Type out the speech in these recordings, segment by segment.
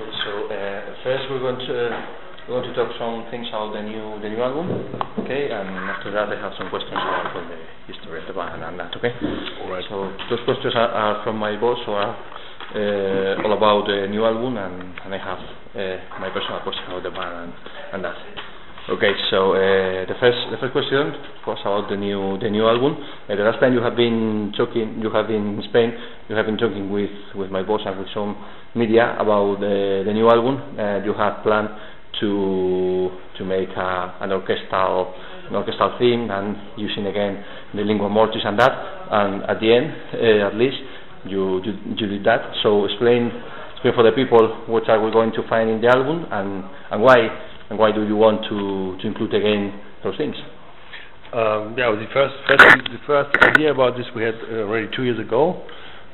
So uh, first we're going to we're going to talk some things about the new the new album, okay? And after that I have some questions about the history of the band and that, okay? All right. So those questions are, are from my boss, so are uh, all about the new album, and, and I have uh, my personal question about the band and, and that. Okay, so uh, the first the first question was about the new the new album. Uh, the last time you have been talking, you have been in Spain. You have been talking with, with my boss and with some media about the the new album. Uh, you have planned to to make a, an orchestral an orchestral theme and using again the lingua mortis and that. And at the end, uh, at least, you, you you did that. So explain explain for the people what are we going to find in the album and and why and why do you want to, to include again those things? Um, yeah, the first, first the first idea about this we had uh, already two years ago,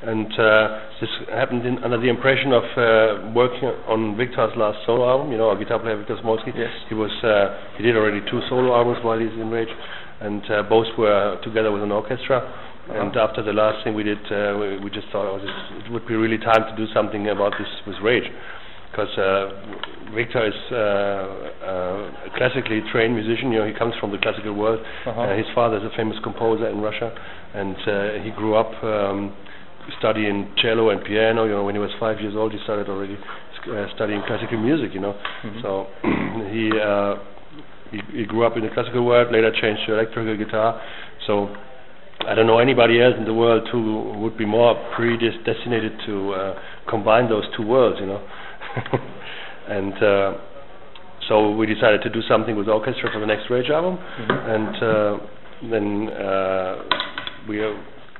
and uh, this happened in, under the impression of uh, working on Victor's last solo album. You know, our guitar player Victor Smolsky. Yes. He was uh, he did already two solo albums while he's in Rage, and uh, both were together with an orchestra. Uh-huh. And after the last thing we did, uh, we, we just thought oh, this, it would be really time to do something about this with Rage because uh, Victor is uh, uh, a classically trained musician. You know, he comes from the classical world. Uh-huh. Uh, his father is a famous composer in Russia, and uh, he grew up um, studying cello and piano. You know, when he was five years old, he started already uh, studying classical music. You know, Mhm. so he, uh, he he grew up in the classical world. Later changed to electrical guitar. So. I don't know anybody else in the world who would be more predestinated to uh, combine those two worlds, you know. and uh, so we decided to do something with orchestra for the next Rage album, Mhm. and uh, then uh, we uh,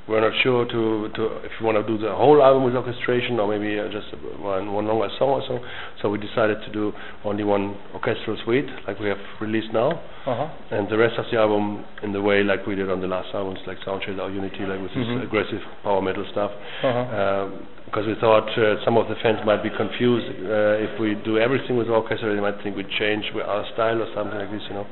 we're not sure to, to if we want to do the whole album with orchestration or maybe uh, just one one longer song or so. So we decided to do only one orchestral suite, like we have released now, Uh-huh. and the rest of the album in the way like we did on the last albums, like Sound Chaser or Unity, like with Mhm. this aggressive power metal stuff Uh-huh. um, because we thought uh, some of the fans might be confused uh, if we do everything with orchestra. They might think we change our style or something like this, you know.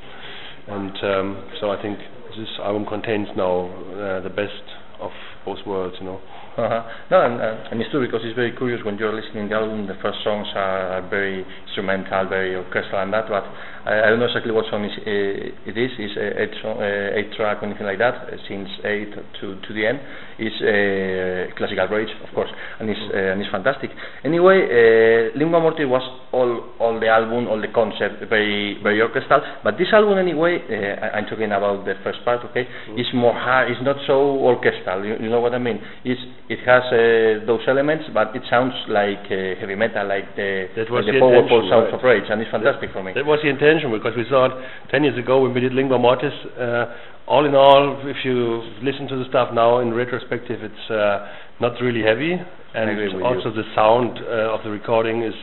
And um, so I think this album contains now uh, the best of both worlds, you know. No, and, uh, and it's true because it's very curious when you're listening to the album. The first songs are, very instrumental, very orchestral, and that. But I, I don't know exactly what song is, uh, it is. It's uh, eight, song, uh, eight track or anything like that. Uh, since eight to to the end, it's uh, classical rage, of course, and it's uh, and it's fantastic. Anyway, uh, Lingua Mortis was all all the album, all the concept, very very orchestral. But this album, anyway, uh, I, I'm talking about the first part. Okay, it's more hard. It's not so orchestral. You, you know what I mean? It's it has uh, those elements, but it sounds like uh, heavy metal, like the, That was like the the powerful sounds right. of Rage, and it's fantastic for me. That was the intention because we thought 10 years ago when we did Lingua Mortis, uh, all in all, if you listen to the stuff now in retrospective, it's uh, not really heavy, and also the sound uh, of the recording is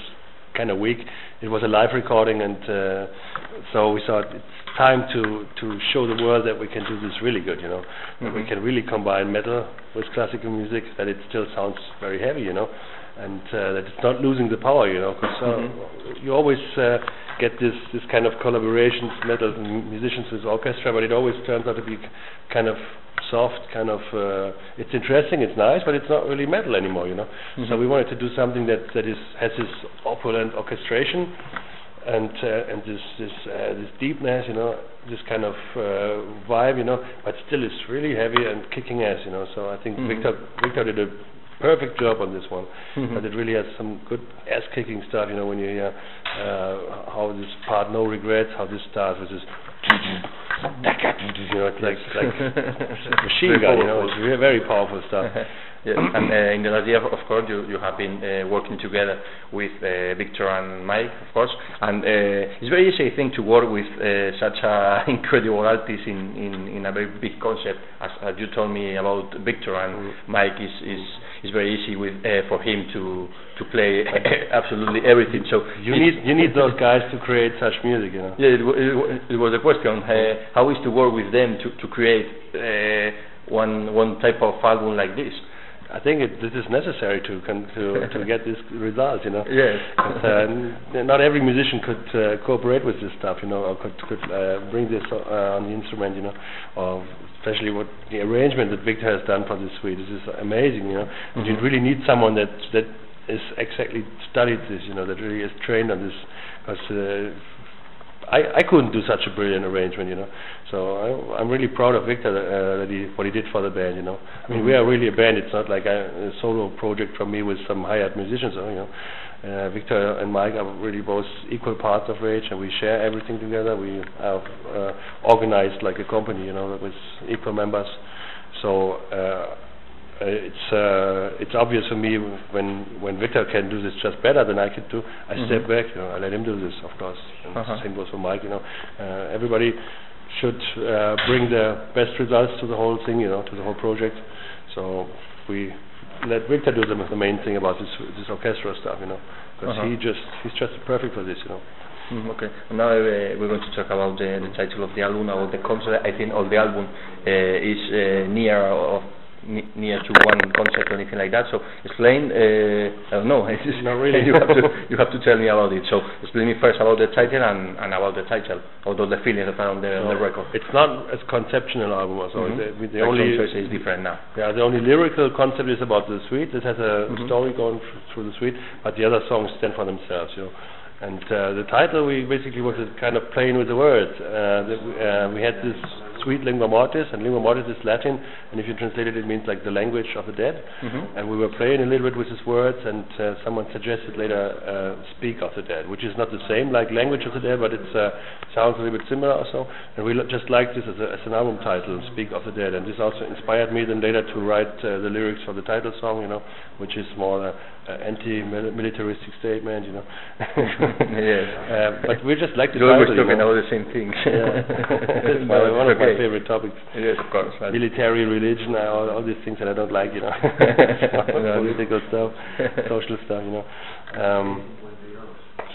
kind of weak. It was a live recording, and uh, so we thought it's time to to show the world that we can do this really good, you know, that we Mhm. can really combine metal with classical music, that it still sounds very heavy, you know, and uh, that it's not losing the power, you know, because uh, Mhm. you always uh, get this this kind of collaborations, metal musicians with orchestra, but it always turns out to be kind of soft, kind of. Uh, it's interesting, it's nice, but it's not really metal anymore, you know. So Mhm. we wanted to do something that that is has this opulent orchestration and uh, and this this uh, this deepness, you know, this kind of uh, vibe, you know, but still it's really heavy and kicking ass, you know. So I think Mhm. Victor Victor did a perfect job on this one, Mhm. but it really has some good ass kicking stuff, you know, when you hear uh, how this part No Regrets, how this starts with this. You know, it's like like machine Very gun, you know, powerful. it's re- very powerful stuff. yes, and uh, in the last year, of course, you, you have been uh, working together with uh, Victor and Mike, of course, and uh, it's very easy, I think, to work with uh, such a incredible artist in, in, in a very big concept, as, as you told me about Victor and Mm. Mike is, is, is very easy with uh, for him to to play absolutely everything. So You need you need those guys to create such music, you know. yeah, it, wa- it, wa- it was a question. Uh, how is to work with them to, to create uh, one one type of album like this? I think it, this is necessary to to to get this result, you know. Yes. Uh, n- not every musician could uh, cooperate with this stuff, you know, or could could uh, bring this uh, on the instrument, you know, or especially what the arrangement that Victor has done for this suite. This is amazing, you know. And you Mhm. really need someone that that is exactly studied this, you know, that really is trained on this. Because uh, I I couldn't do such a brilliant arrangement, you know. So I, I'm really proud of Victor uh, that he what he did for the band, you know. I mean, we are really a band. It's not like a, a solo project from me with some hired musicians, you know. Uh, Victor and Mike are really both equal parts of Rage, and we share everything together. We have uh, organized like a company, you know, with equal members. So uh, it's uh, it's obvious for me when when Victor can do this just better than I could do. I Mhm. step back, you know, I let him do this, of course. And Uh-huh. Same goes for Mike, you know. Uh, everybody should uh, bring the best results to the whole thing, you know, to the whole project. So we let Victor do the, the main thing about this this orchestral stuff, you know, because Uh-huh. he just he's just perfect for this, you know. Mm, okay. Now uh, we're going to talk about the, the title of the album, about the concept. I think all the album uh, is uh, near of near to one concept or anything like that. So explain. Uh, I don't know. It's Not really. you have to you have to tell me about it. So explain me first about the title and, and about the title, although the are on the, on the record. It's not as conceptual album, so Mhm. the, we- the only is different now. Yeah, the only lyrical concept is about the suite. It has a Mhm. story going thr- through the suite, but the other songs stand for themselves, you know. And uh, the title, we basically was kind of playing with the words. Uh, the, uh, we had this suite lingua mortis, and lingua mortis is Latin, and if you translate it, it means like the language of the dead. Mhm. And we were playing a little bit with these words, and uh, someone suggested later, uh, speak of the dead, which is not the same like language of the dead, but it uh, sounds a little bit similar also. And we lo- just liked this as, a, as an album title, Speak of the Dead. And this also inspired me then later to write uh, the lyrics for the title song, you know, which is more uh, anti-militaristic statement, you know. Yes. Uh, but we just like the You're always you talking about the same things. Yeah. My, one of my favorite topics. Yes, of course. Military, religion, uh, all, all these things that I don't like, you know. Political stuff, social stuff, you know. Um,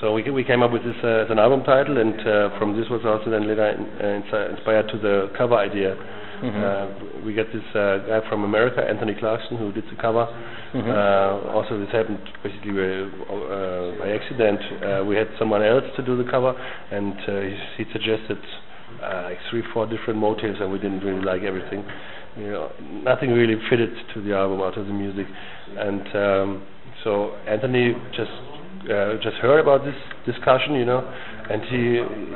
so we we came up with this uh, as an album title, and uh, from this was also then later in, uh, inspired to the cover idea. Mhm. Uh, we get this uh, guy from America, Anthony Clarkson, who did the cover. Mhm. Uh, also, this happened basically uh, uh, by accident. Uh, we had someone else to do the cover, and uh, he, he suggested uh, like three, four different motives, and we didn't really like everything. You know, nothing really fitted to the album or to the music, and um, so Anthony just uh, just heard about this discussion, you know, and he,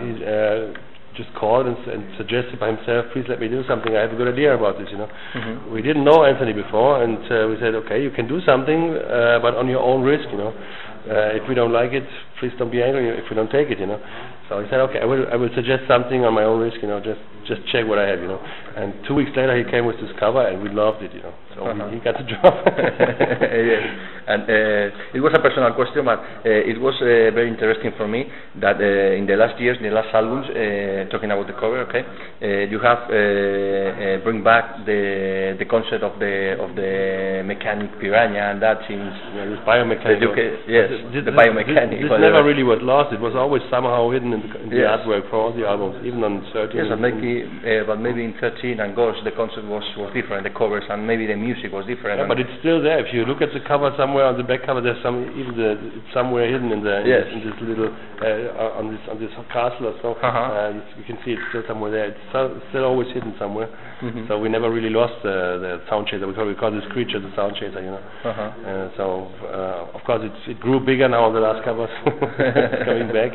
he uh, just called and, and suggested by himself, please let me do something. I have a good idea about this, you know. Mhm. We didn't know Anthony before, and uh, we said, okay, you can do something, uh, but on your own risk, you know. Uh, if we don't like it, please don't be angry if we don't take it, you know. So he said, okay, I will, I will suggest something on my own risk, you know, just, just check what I have, you know. And two weeks later, he came with this cover, and we loved it, you know. So Uh-huh. he, he got the job. yes. And uh, it was a personal question, but uh, it was uh, very interesting for me that uh, in the last years, in the last albums, uh, talking about the cover, okay, uh, you have uh, uh, bring back the the concept of the of the mechanic piranha, and that since Yeah, biomechanical. Yes, the biomechanic, This, this whatever. Never really was lost. It was always somehow hidden in the, in the Yes. artwork for all the albums, even on 13. yes, and maybe uh, but maybe in 13 and Ghost the concept was was different, the covers, and maybe the music was different. Yeah, but it's still there. If you look at the cover somewhere on the back cover, there's some even the it's somewhere hidden in the Yes. in this little uh, on this on this castle or so. Uh-huh. Uh, you, can see it's still somewhere there. It's so, still always hidden somewhere. Mhm. So we never really lost the the sound chaser. We call, we call this creature the sound chaser. You know. Uh-huh. Uh, so uh, of course it's, it grew bigger now on the last covers. coming back.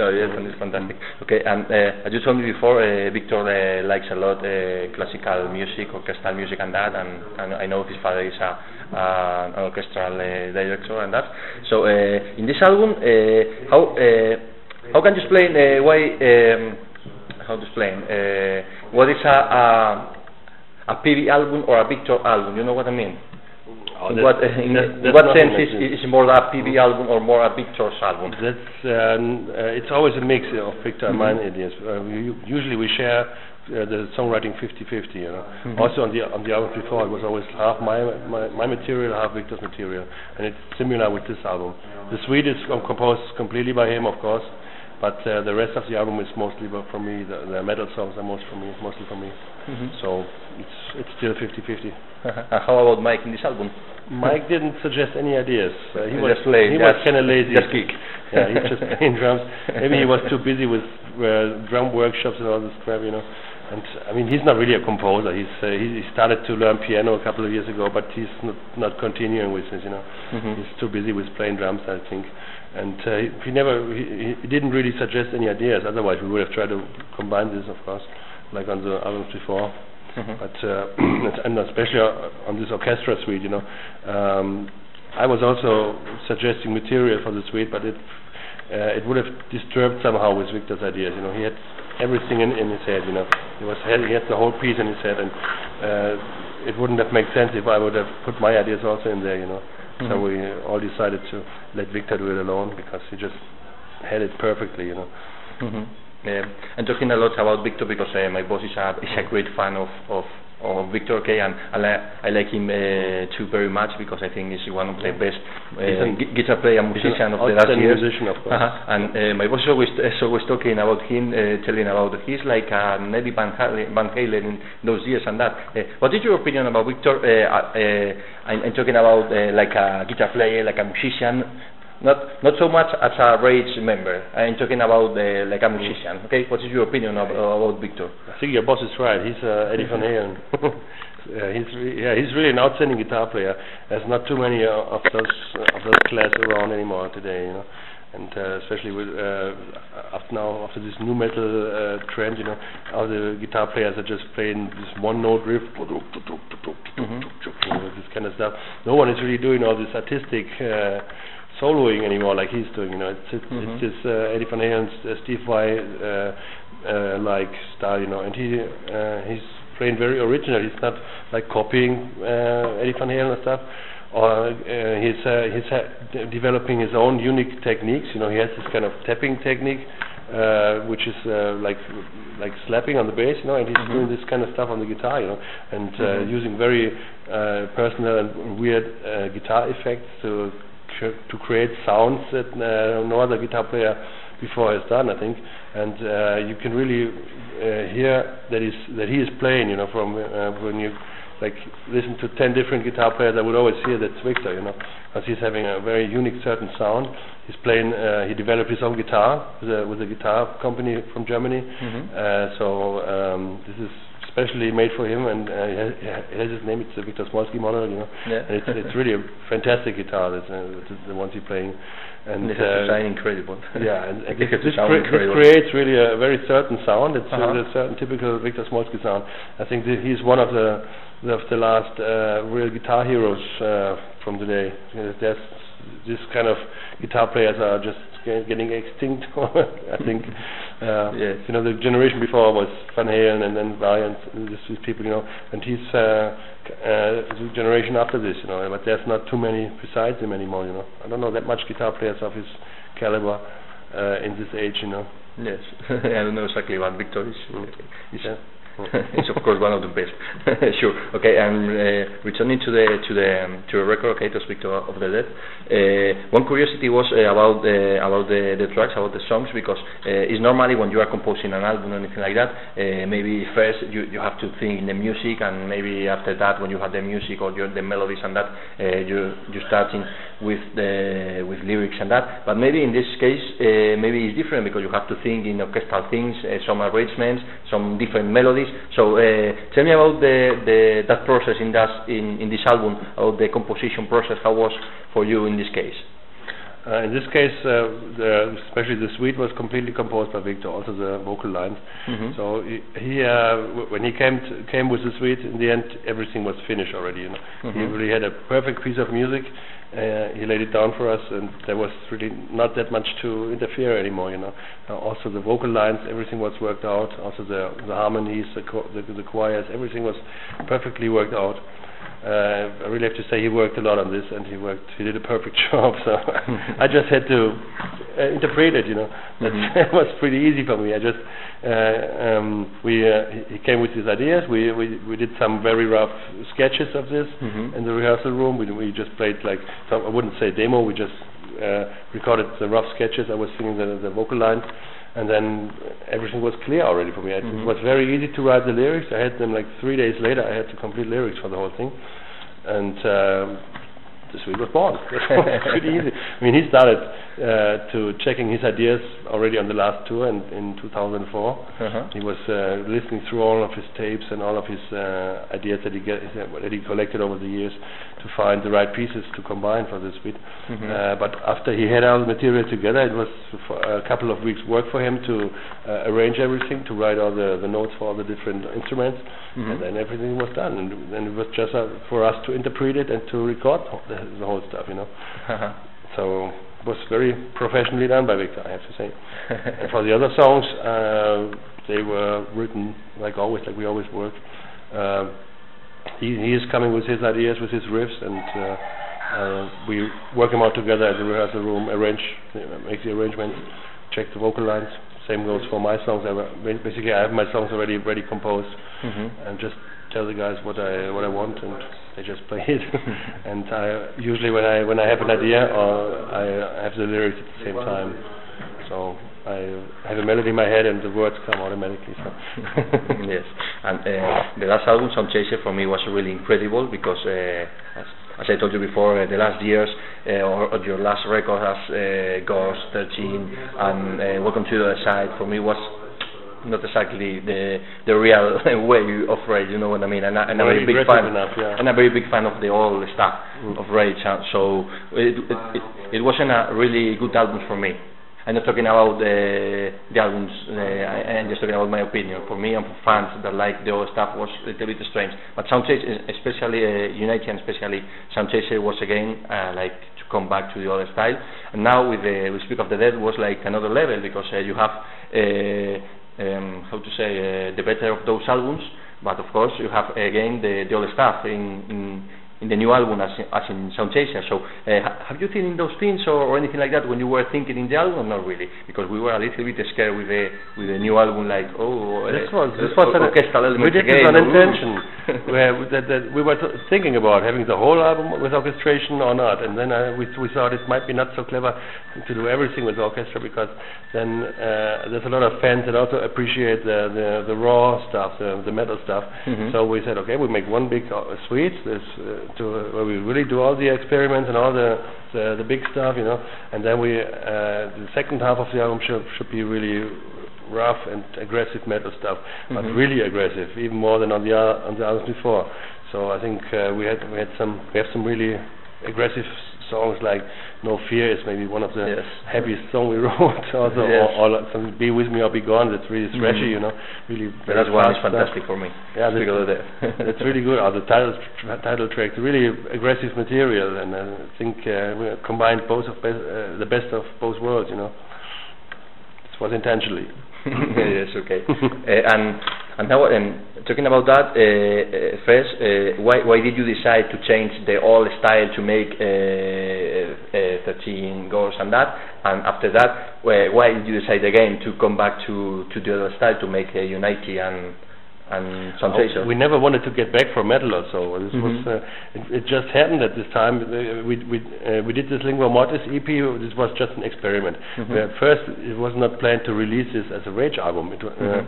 No, yes, and it's fantastic. Okay, and uh, as you told me before, uh, Victor uh, likes a lot uh, classical music, orchestral music, and that, and, and I know his father is a, uh, an orchestral uh, director and that. So uh, in this album, uh, how uh, how can you explain uh, why? Um, how to explain? Uh, what is a, a a Peavy album or a Victor album? You know what I mean? Oh, in what, in, that- in what sense is, is more a Peavy album or more a Victor's album? That's um, uh, it's always a mix of Victor and mine ideas. Uh, we, usually we share uh, the songwriting 50-50. You know. Mhm. Also on the on the album before, it was always half my, my my material, half Victor's material, and it's similar with this album. The suite is composed completely by him, of course, but uh, the rest of the album is mostly from me. The, the metal songs are most from me, mostly from me. Mhm. So it's it's still 50-50. how about Mike in this album? Mike didn't suggest any ideas. Uh, he He was played, he was kind of lazy. just kick. Yeah, he was just playing drums. Maybe he was too busy with uh, drum workshops and all this crap, you know. And I mean, he's not really a composer. He's uh, he, he started to learn piano a couple of years ago, but he's not, not continuing with this. You know, Mhm. he's too busy with playing drums, I think. And uh, he, he never he, he didn't really suggest any ideas. Otherwise, we would have tried to combine this, of course, like on the albums before. Mhm. But uh, and especially on this orchestra suite, you know, um, I was also suggesting material for the suite, but it uh, it would have disturbed somehow with Victor's ideas. You know, he had everything in, in his head. You know, he was had, he had the whole piece in his head, and uh, it wouldn't have made sense if I would have put my ideas also in there. You know, so Mhm. we all decided to let Victor do it alone because he just had it perfectly. You know. Mhm. Yeah. I'm talking a lot about Victor because uh, my boss is a is a great fan of of, of Victor. Okay, and I, li- I like him uh, too very much because I think he's one of the best uh, gu- guitar player and musician of the last years. musician, of course. Uh-huh. And uh, my boss is always is always talking about him, uh, telling about he's like a Eddie Van Halen, Van Halen in those years and that. Uh, what is your opinion about Victor? Uh, uh, uh, I'm, I'm talking about uh, like a guitar player, like a musician. Not not so much as a Rage member. I'm talking about uh, like a musician. Okay, what is your opinion of, about Victor? I think your boss is right. He's uh, Eddie Van Halen. yeah, he's re- yeah, he's really an outstanding guitar player. There's not too many uh, of those uh, of those class around anymore today, you know. And uh, especially with uh, after now after this new metal uh, trend, you know, all the guitar players are just playing this one note riff, Mhm. know, this kind of stuff. No one is really doing all this artistic. Uh, soloing anymore like he's doing you know it's it's, Mhm. it's this uh, Eddie Van Halen's uh, Steve Vai uh, uh, like style you know and he uh, he's playing very original he's not like copying uh, Eddie Van Halen and stuff or uh, he's uh, he's ha- developing his own unique techniques you know he has this kind of tapping technique uh, which is uh, like like slapping on the bass you know and he's Mhm. doing this kind of stuff on the guitar you know and uh, Mhm. using very uh, personal and weird uh, guitar effects to cr- to create sounds that uh, no other guitar player before has done, I think. And uh, you can really uh, hear that is that he is playing. You know, from uh, when you like listen to ten different guitar players, I would always hear that's Victor. You know, because he's having a very unique certain sound. He's playing. Uh, he developed his own guitar with a, with a guitar company from Germany. Mhm. Uh, so um, this is specially made for him, and uh, he has, his name. It's the Victor Smolsky model, you know. Yeah. And it's it's really a fantastic guitar. That's uh, the, the ones he's playing, and this has to uh, sound incredible. yeah, and, and This this, has crea- this creates really a very certain sound. It's Uh-huh. uh, a certain typical Victor Smolsky sound. I think that he's one of the of the last uh, real guitar heroes uh, from today. Uh, There's this kind of guitar players are just getting extinct. I think. Uh, Yes. You know, the generation before was Van Halen and then Valiant, and these people, you know, and he's uh, uh, the generation after this, you know, but there's not too many besides him anymore, you know. I don't know that much guitar players of his caliber uh, in this age, you know. Yes, I don't know exactly what Victor is. Mm. is Yeah. it's of course one of the best. sure. Okay, and uh, returning to the to the um, to the record, okay, to speak to, of the dead. Uh, one curiosity was uh, about uh, about the, the tracks, about the songs, because uh, it's normally when you are composing an album or anything like that, uh, maybe first you, you have to think in the music, and maybe after that, when you have the music or your, the melodies and that, uh, you you starting with the with lyrics and that. But maybe in this case, maybe it's different because you have to think in orchestral things, some arrangements, some different melodies. So uh, tell me about the, the that process in that in, in this album, about the composition process. How was for you in this case? Uh, in this case, uh, the, especially the suite was completely composed by Victor, also the vocal lines. Mhm. So he, he uh, w- when he came came with the suite, in the end everything was finished already. You know, he Mhm. really had a perfect piece of music. Uh, he laid it down for us, and there was really not that much to interfere anymore. You know, uh, also the vocal lines, everything was worked out. Also the the harmonies, the cho- the, the choirs, everything was perfectly worked out. Uh, I really have to say he worked a lot on this, and he worked. He did a perfect job. So I just had to uh, interpret it. You know, That's Mhm. it was pretty easy for me. I just uh, um, we uh, he- came with his ideas. We, we we did some very rough sketches of this Mhm. in the rehearsal room. We we just played like some, I wouldn't say demo. We just uh, recorded the rough sketches. I was singing the the vocal lines. And then everything was clear already for me. It Mhm. was very easy to write the lyrics. I had them like three days later. I had to complete lyrics for the whole thing, and um, the suite was born. Pretty easy. I mean, he started uh, to checking his ideas already on the last tour in, in 2004. Uh-huh. He was uh, listening through all of his tapes and all of his uh, ideas that he get, that he collected over the years to find the right pieces to combine for the suite. Mhm. Uh, but after he had all the material together, it was a couple of weeks work for him to uh, arrange everything, to write all the, the notes for all the different instruments, Mhm. and then everything was done. And then it was just uh, for us to interpret it and to record the, the whole stuff, you know. Uh-huh. So it was very professionally done by Victor, I have to say. and for the other songs, uh, they were written like always, like we always work. Uh, he, he is coming with his ideas, with his riffs, and uh, uh, we work them out together at the rehearsal room, arrange, make the arrangements, check the vocal lines. Same goes for my songs. I, basically, I have my songs already ready composed, Mhm. and just tell the guys what I what I want, and they just play it. and I usually when I when I have an idea, or I have the lyrics at the same time, so I have a melody in my head, and the words come automatically. So. yes, and uh, the last album, Sound Chaser, for me was really incredible because, uh, as, as I told you before, uh, the last years, uh, or, or your last record as uh, Ghost 13 and uh, Welcome to the Side, for me was not exactly the the real way of Rage, you know what I mean? And, I, and I'm a Very big fan, enough, yeah. and a very big fan of the old stuff Mm. of Rage. So it, it, it, it wasn't a really good album for me. I'm not talking about the the albums. Uh, I, I'm just talking about my opinion. For me and for fans that like the old stuff was a little bit strange. But Sound Chaser, especially uh, United and especially Chaser, was again uh, like to come back to the other style. And now with the with Speak of the Dead was like another level because uh, you have uh, um, how to say uh, the better of those albums. But of course you have again the the old stuff in. in in the new album as in, as in Sound Chaser. So, uh, have you seen those things or, or anything like that when you were thinking in the album? Not really, because we were a little bit scared with the with the new album, like oh, This uh, was this uh, was an, orchestral we did this on intention, where we- that, that we were t- thinking about having the whole album with orchestration or not, and then uh, we we thought it might be not so clever to do everything with orchestra because then uh, there's a lot of fans that also appreciate the the, the raw stuff, the the metal stuff. Mhm. So we said, okay, we make one big suite this, uh, to uh, where we really do all the experiments and all the the, the big stuff, you know, and then we uh, the second half of the album should should be really rough and aggressive metal stuff, but Mhm. really aggressive, even more than on the al- on the albums before. So I think uh, we had we had some we have some really aggressive songs like No Fear is maybe one of the Yes. heaviest song we wrote. Also, Yes. or, or some Be With Me or Be Gone. That's really thrashy, Mhm. you know, really. But very that one is fast stuff. fantastic for me. Yeah, that's, that's really good. Or the title tr- title track, really aggressive material, and I think uh, we combined both of uh, the best of both worlds. You know, it was intentionally. yes, okay. uh, and and now, um, talking about that, uh, uh, first, why why did you decide to change the old style to make uh, uh, 13 Ghost and that? And after that, why did you decide again to come back to to the other style to make Unity and and Sound Chaser? Oh, we never wanted to get back from metal or so. This was Mhm. uh, it, it just happened at this time. Uh, we we uh, we did this Lingua Mortis EP. This was just an experiment. Mhm. Where first, it was not planned to release this as a Rage album. It, uh, Mhm.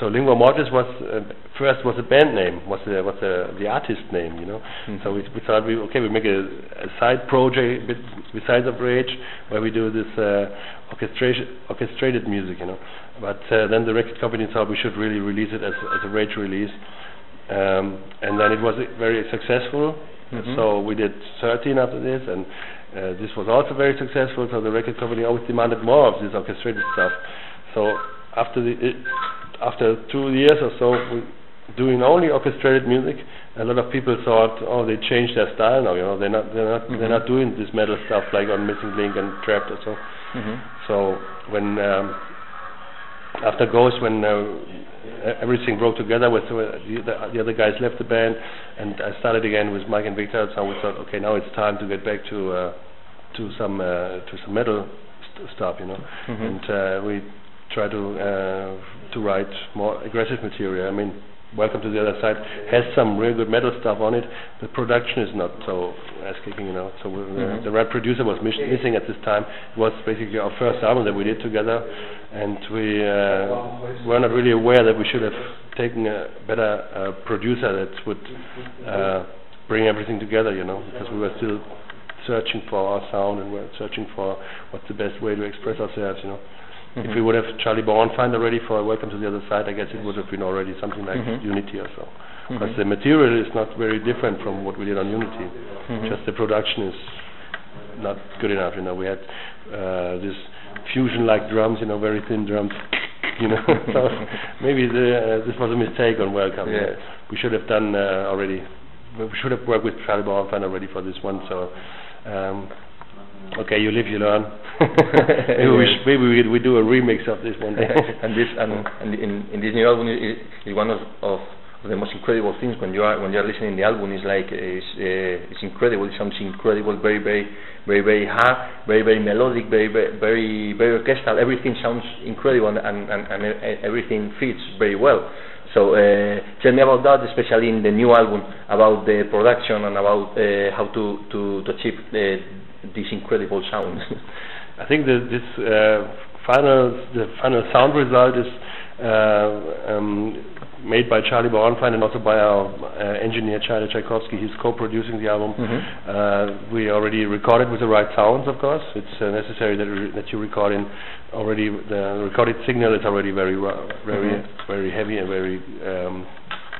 so Lingua Mortis was uh, first was a band name, was the was the the artist name, you know. Mhm. So we, we thought we okay we make a, a side project besides of Rage where we do this uh, orchestration orchestrated music, you know. But uh, then the record company thought we should really release it as as a Rage release, um, and then it was very successful. Mhm. So we did 13 after this, and uh, this was also very successful. So the record company always demanded more of this orchestrated stuff. So after the it, after two years or so, we doing only orchestrated music, a lot of people thought, oh, they changed their style now. You know, they're not they're not Mhm. they're not doing this metal stuff like on Missing Link and Trapped or so. Mhm. So when um, after Ghost, when uh, everything broke together, with uh, the, the, the other guys left the band, and I started again with Mike and Victor. So we thought, okay, now it's time to get back to uh, to some uh, to some metal st- stuff, you know. Mhm. And uh, we try to uh, to write more aggressive material. I mean, Welcome to the Other Side has some real good metal stuff on it. The production is not so ass kicking, you know. So Mhm. uh, the right producer was mis- missing at this time. It was basically our first album that we did together, and we uh, were not really aware that we should have taken a better uh, producer that would uh, bring everything together, you know, because we were still searching for our sound and we're searching for what's the best way to express ourselves. You know, if Mhm. we would have Charlie Bauerfeind already for Welcome to the Other Side, I guess it would have been already something like Mhm. Unity or so. Because Mhm. the material is not very different from what we did on Unity. Mhm. Just the production is not good enough. You know, we had uh, this fusion-like drums, you know, very thin drums. You know, so maybe the, uh, this was a mistake on Welcome. know. We should have done uh, already. We should have worked with Charlie Bauerfeind already for this one. So, um, okay, you live, you learn. maybe we, sh- maybe we, we do a remix of this one. Day. and this and, and in, in this new album is, is one of, of the most incredible things when you are when you are listening the album. Is like it's uh, it's incredible. It sounds incredible. Very very very very hard very very melodic very very very, very orchestral. Everything sounds incredible and and, and, and everything fits very well. So uh, tell me about that especially in the new album about the production and about uh, how to to, to achieve uh, this incredible sound I think that this uh, final the final sound result is uh, um, made by Charlie Bauerfeind and also by our uh, engineer Charlie Tchaikovsky. He's co-producing the album. Mhm. Uh, we already recorded with the right sounds, of course. It's uh, necessary that, re- that you record in already. The recorded signal is already very ru- very Mhm. very heavy and very. Um,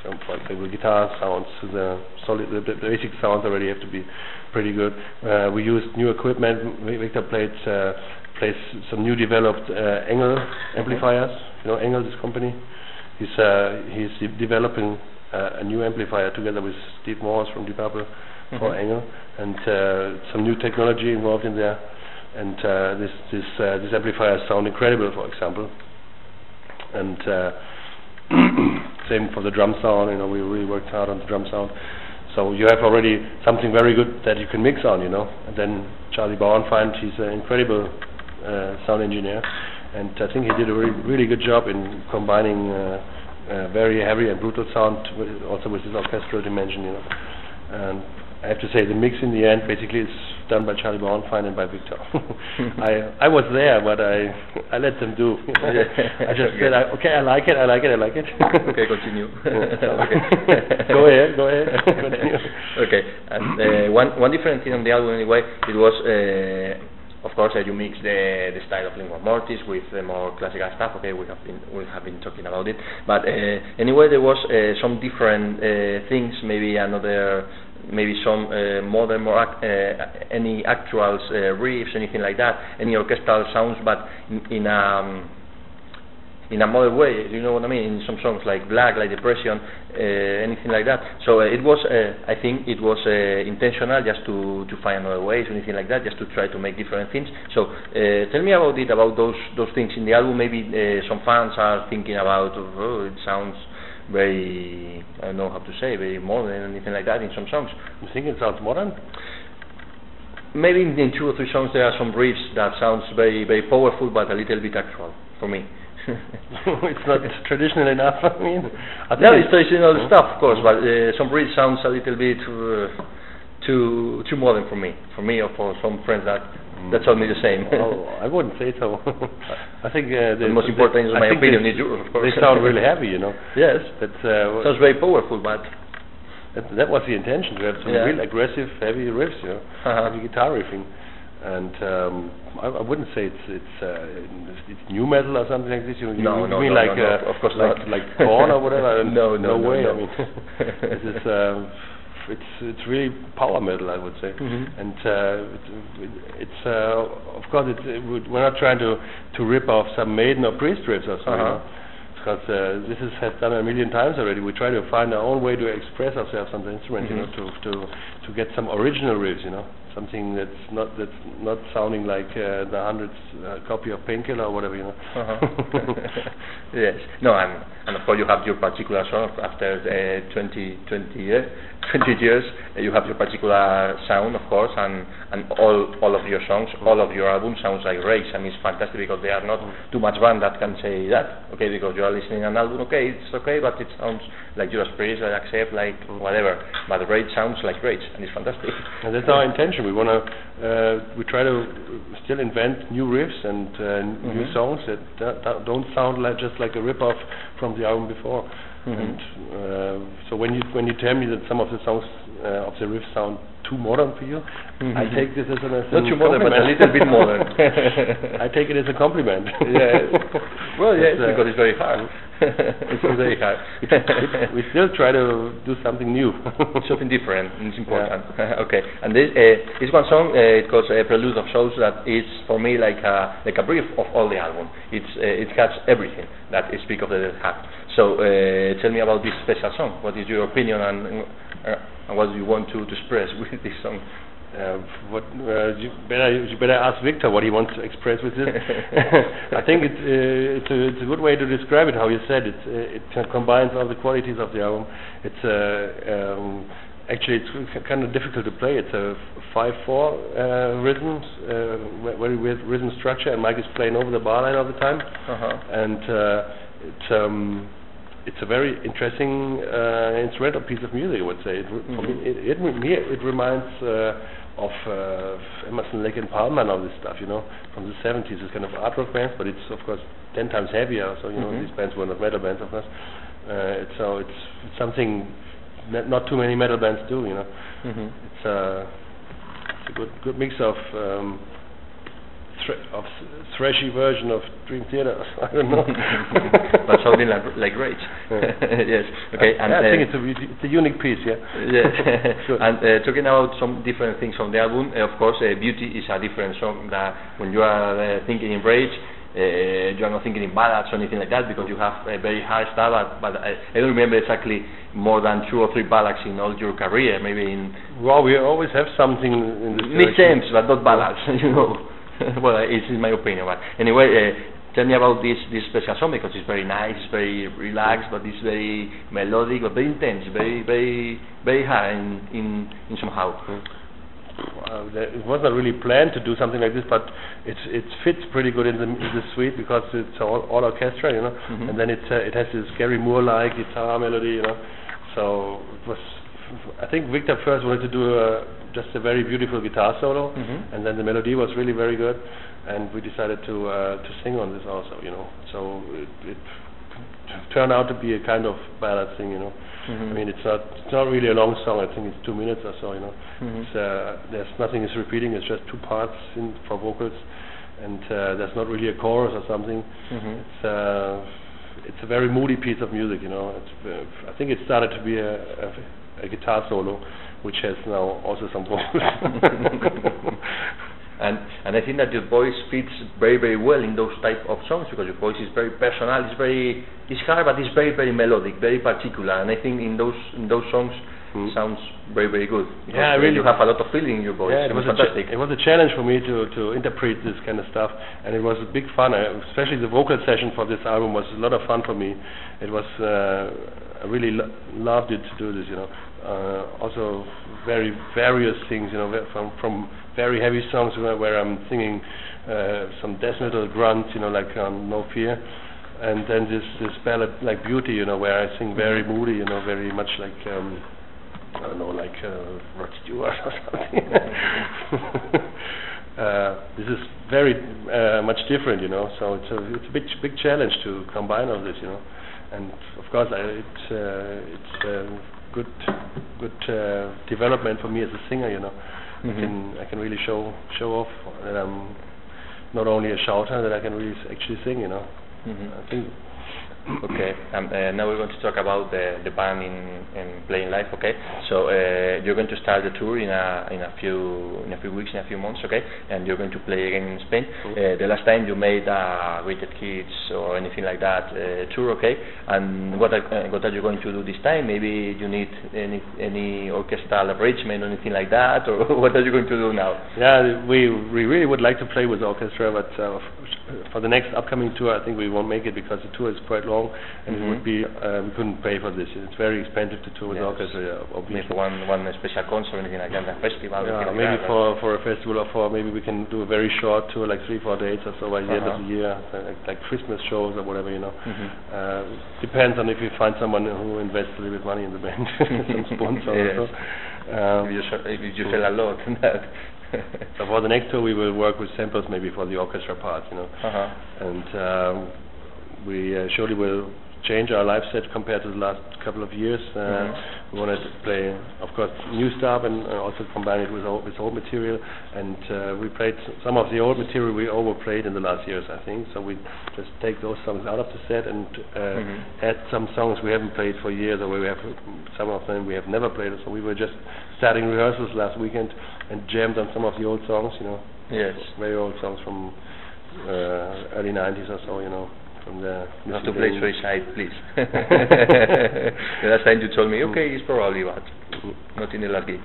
um, for example, guitar sounds, the solid, the, the basic sounds already have to be pretty good. Uh, we used new equipment. Victor played uh, plays some new developed uh, Engl amplifiers. You know Engl, this company. He's uh, he's de- developing uh, a new amplifier together with Steve Morse from Deep Purple for Mhm. Engl, and uh, some new technology involved in there. And uh, this this uh, this amplifier sound incredible, for example. And uh, same for the drum sound. You know, we really worked hard on the drum sound. So you have already something very good that you can mix on, you know. And then Charlie Bauerfeind, he's an incredible uh, sound engineer, and I think he did a really, really good job in combining uh, uh, very heavy and brutal sound also with his orchestral dimension, you know. And I have to say, the mix in the end basically is done by Charlie Bauerfeind and by Victor. I I was there, but I I let them do. I just said, I, okay, I like it, I like it, I like it. okay, continue. okay. go ahead, go ahead. Okay, and uh, one one different thing on the album anyway, it was uh, of course uh, you mix the the style of Lingua Mortis with the more classical stuff. Okay, we have been we have been talking about it, but uh, anyway there was uh, some different things, maybe another. Maybe some uh, modern, more ac- uh, any actual uh, riffs, anything like that, any orchestral sounds, but in, in um, in a modern way, you know what I mean? In some songs like Black, like Depression, uh, anything like that. So uh, it was, uh, I think it was uh, intentional just to, to find another ways, anything like that, just to try to make different things. So uh, tell me about it, about those those things in the album. Maybe uh, some fans are thinking about, oh, it sounds very, I don't know how to say, very modern, anything like that in some songs. You think it sounds modern? Maybe in, in two or three songs there are some riffs that sounds very very powerful, but a little bit actual for me. it's not traditional enough. I mean, I think No, it's traditional Hmm? stuff, of course, but uh, some British sounds a little bit uh, too too modern for me, for me or for some friends that that told me the same. Oh, I wouldn't say so. I think uh, The most important is I my opinion they- is course. They sound really heavy, you know. yes, That's uh, sounds very powerful, but that, that was the intention to have some Yeah. real aggressive, heavy riffs, you know, Uh-huh. heavy guitar riffing. And um, I, I wouldn't say it's it's uh, it's, new metal or something like this. You, you No, no, mean no, like no, no, uh, of course like not. like Korn or whatever? No, no, no, way. no. I mean, this is uh, it's it's really power metal, I would say. Mhm. And uh, it, it's uh, of course it's, it would, we're not trying to to rip off some Maiden or Priest riffs or something. Uh-huh. Because uh, this is has done a million times already. We try to find our own way to express ourselves on the instrument, you know, Mhm. to to to get some original riffs, you know, something that's not that's not sounding like uh, the hundredth uh, copy of Painkiller or whatever, you know. Uh-huh. yes. No, and and of course you have your particular song after uh, 20, 20, year, 20 years. uh, you have your particular sound, of course, and and all all of your songs, all of your albums sounds like Rage, and it's fantastic because they are not too much band that can say that. Okay, because you are listening an album, okay, it's okay, but it sounds like Judas Priest, like Accept, like whatever. But Rage sounds like Rage, and it's fantastic. And that's our intention. We want to, uh, we try to still invent new riffs and uh, new Mhm. songs that do- don't sound like just like a rip-off from the album before. Mhm. And uh, so when you when you tell me that some of the songs uh, of the riffs sound too modern for you. I take this as an as Not a too modern, but a little bit modern. I take it as a compliment. yeah. Well, yeah, It's, uh, because it's very hard. it's very hard. we still try to do something new. Something different. And it's important. okay. And this uh, this one song uh, it calls uh, Prelude of Souls that is for me like a like a brief of all the album. It's uh, it has everything that speak of the Dead. So uh, tell me about this special song. What is your opinion and uh, and what do you want to, express with this song? Uh, what uh, you better you better ask Victor what he wants to express with this. I think it's uh, it's a it's a good way to describe it. How you said it uh, it combines all the qualities of the album. It's uh, um, actually it's kind of difficult to play. It's a five-four uh, rhythm, uh, very weird rhythm structure, and Mike is playing over the bar line all the time. Uh-huh. and uh, it's um, it's a very interesting uh, instrumental piece of music. I would say it, for me, it, it, me, it reminds uh, of uh, Emerson, Lake and Palmer and all this stuff. You know, from the 70s. It's kind of art rock bands, but it's of course ten times heavier. So you know, Mhm. these bands were not metal bands, of course. Uh, it's, so it's, it's something that not too many metal bands do. You know, Mhm. it's a, it's a good good mix of. Um, of thrashy version of Dream Theater. I don't know. but something like like Rage. Yeah. yes. Okay. I, And I uh, think it's a it's a unique piece. Yeah. Yeah. And uh, talking about some different things from the album, uh, of course, uh, Beauty is a different song that when you are uh, thinking in Rage, uh, you are not thinking in ballads or anything like that because you have a very hard stuff. But, but I, I don't remember exactly more than two or three ballads in all your career. Maybe in Well, we always have something in this mid direction. temps, but not ballads. You know. well, it's in my opinion. But anyway. Uh, Tell me about this this special song because it's very nice, it's very relaxed, but it's very melodic, but very intense, very very very hard in in, in somehow. Uh, it was not really planned to do something like this, but it's it fits pretty good in the in the suite because it's all, all orchestra, you know, Mhm. and then it's uh, it has this Gary Moore-like guitar melody, you know. So it was. I think Victor first wanted to do a, just a very beautiful guitar solo, Mhm. and then the melody was really very good, and we decided to uh, to sing on this also, you know. So it, it turned out to be a kind of ballad thing, you know. Mhm. I mean, it's not it's not really a long song. I think it's two minutes or so, you know. Mhm. It's, uh, there's nothing is repeating. It's just two parts in, for vocals, and uh, there's not really a chorus or something. Mhm. It's uh, it's a very moody piece of music, you know. It's, uh, I think it started to be a, a, a guitar solo, which has now also some vocals. and and I think that your voice fits very very well in those type of songs because your voice is very personal. It's very it's hard, but it's very very melodic, very particular. And I think in those in those songs Hmm. sounds very very good. Yeah, uh, really. You have a lot of feeling in your voice. Yeah, it and was cha- fantastic. it was a challenge for me to to interpret this kind of stuff, and it was a big fun. I, especially the vocal session for this album was a lot of fun for me. It was uh, I really lo- loved it to do this. You know, uh, also very various things. You know, from from very heavy songs where, where I'm singing uh, some death metal grunts. You know, like um, No Fear. And then this this ballad like Beauty, you know, where I sing very moody, you know, very much like um, I don't know, like uh, Rod Stewart or something. uh, this is very uh, much different, you know. So it's a it's a big big challenge to combine all this, you know. And of course, I, it's uh, it's uh, good good uh, development for me as a singer, you know. I Mhm. can I can really show show off that I'm not only a shouter, that I can really s- actually sing, you know. Mhm. I think Okay. Um, uh, now we're going to talk about the, the band in, in playing live. Okay. So uh, you're going to start the tour in a in a few in a few weeks, in a few months. Okay. And you're going to play again in Spain. Uh, the last time you made a Rated Kids or anything like that uh, tour. Okay. And what are, uh, what are you going to do this time? Maybe you need any any orchestral arrangement or anything like that, or what are you going to do now? Yeah, we we really would like to play with orchestra, but uh, f- for the next upcoming tour, I think we won't make it because the tour is quite long, and it Mhm. would be uh, we couldn't pay for this. It's very expensive to tour with Yes. orchestra, Maybe obviously. one one special concert or anything like that, a festival. Yeah, like maybe that, for for a festival or for maybe we can do a very short tour, like three four days or so by the end Uh-huh. of the year, uh, like, like Christmas shows or whatever, you know. Mhm. Uh, depends on if we find someone who invests a little bit money in the band, some sponsor Yes. or so. Um, if you, sell- if you sell a lot, that. so for the next tour, we will work with samples maybe for the orchestra parts, you know. uh-huh. and um, we uh, surely will change our live set compared to the last couple of years. Uh, Mhm. We want to play, of course, new stuff and uh, also combine it with old, with old material. And uh, we played some of the old material we overplayed in the last years, I think. So we just take those songs out of the set and uh, Mhm. add some songs we haven't played for years, or we have some of them we have never played. So we were just starting rehearsals last weekend and jammed on some of the old songs, you know, Yes. very old songs from uh, early 90s or so, you know, from the. You have to play Side, please. the last time you told me, okay, it's probably, but Lane. not in the last gig.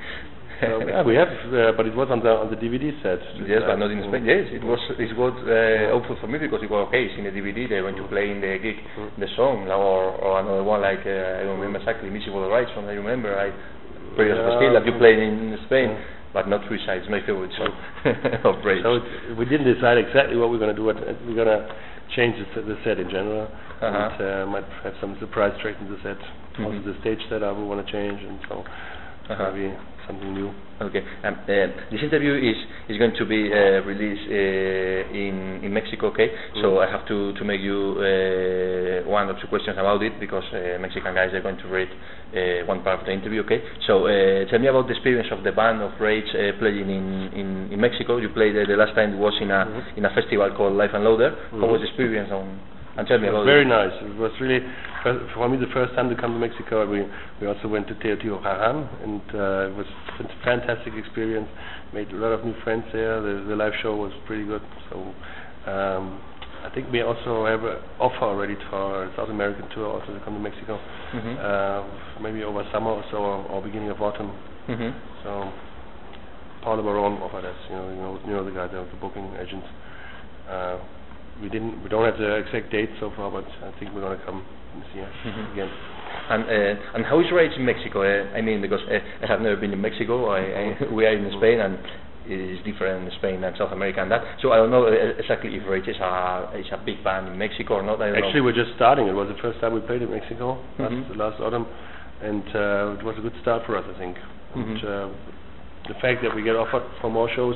So, yeah, we have, uh, but it was on the on the DVD set. Yes, but not in Spain. Yes, it was it was uh, helpful for me because it was okay. It's in the DVD. They're going to play in the gig Mm. the song or or another one like uh, I don't remember exactly. Missy for the Right song. I remember. I Praise Yeah. Still that you played in Spain, Yeah. but not Three Sides. My favorite song of. So we didn't decide exactly what we're going to do. We're going to change the, s- the set in general, Uh-huh. and uh, might have some surprise tracks in the set. Also, Mhm. the stage setup we want to change, and so Maybe something new. Okay. Um, uh, this interview is is going to be uh, released uh, in in Mexico. Okay. So Mm. I have to to make you uh, one or two questions about it because uh, Mexican guys are going to read uh, one part of the interview. Okay. So uh, tell me about the experience of the band of Rage uh, playing in, in in Mexico. You played uh, the last time it was in a Mhm. in a festival called Life and Loader. How Mhm. was the experience on? And tell me It was very nice. It was really for me the first time to come to Mexico. We we also went to Teotihuacan, and uh, it was a fantastic experience. Made a lot of new friends there. The, the live show was pretty good. So um, I think we also have an offer already to our South American tour also to come to Mexico. Mhm. Uh, maybe over summer or so, or, or beginning of autumn. Mhm. So Paulo Baron offered us. You know, you know, you know the guy, the, the booking agent. Uh, we didn't, we don't have the exact date so far, but I think we're gonna come this year Mhm. again. And uh, and how is Rage in Mexico? Uh, I mean, because uh, I have never been in Mexico. I, I we are in Spain, and it is different in Spain and South America and that. So I don't know uh, exactly if Rage is a is a big band in Mexico or not. Actually, know. we're just starting. It was the first time we played in Mexico last, Mhm. last autumn, and uh, it was a good start for us, I think. And Mhm. uh, the fact that we get offered for more shows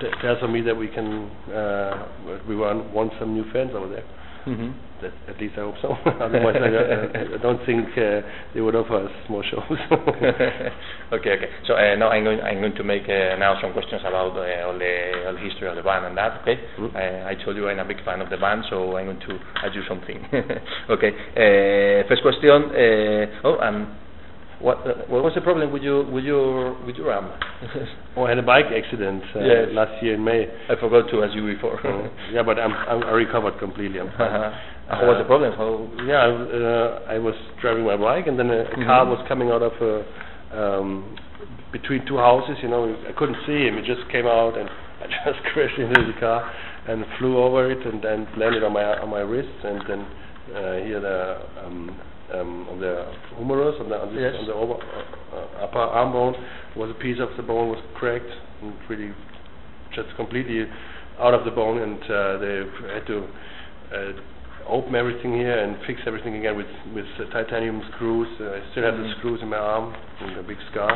t- tells me that we can, uh, we want, want some new fans over there. Mhm. That, at least I hope so. Otherwise, I, don't- I don't think uh, they would offer us more shows. okay, okay. So uh, now I'm going I'm going to make uh, now some questions about uh, all the all the history of the band and that. Okay. Mm. I, I told you I'm a big fan of the band, so I'm going to ask you something. okay. Uh, first question. Uh, oh, um, what uh, what was the problem with your with your with your arm? oh, I had a bike accident uh, Yes. last year in May. I forgot to ask you before. Uh, yeah, but I'm, I'm I recovered completely. I'm fine. Uh-huh. How was the problem? How? Yeah, uh, I was driving my bike, and then a, Mhm. car was coming out of a, um, between two houses. You know, I couldn't see him. He just came out, and I just crashed into the car and flew over it, and then landed on my on my wrist, and then uh, here the um, um, on the humerus, on the on, this, Yes. on the over, uh, upper arm bone, was a piece of the bone was cracked and really just completely out of the bone, and uh, they had to uh, open everything here and fix everything again with with uh, titanium screws. Uh, I still have the screws in my arm and a big scar.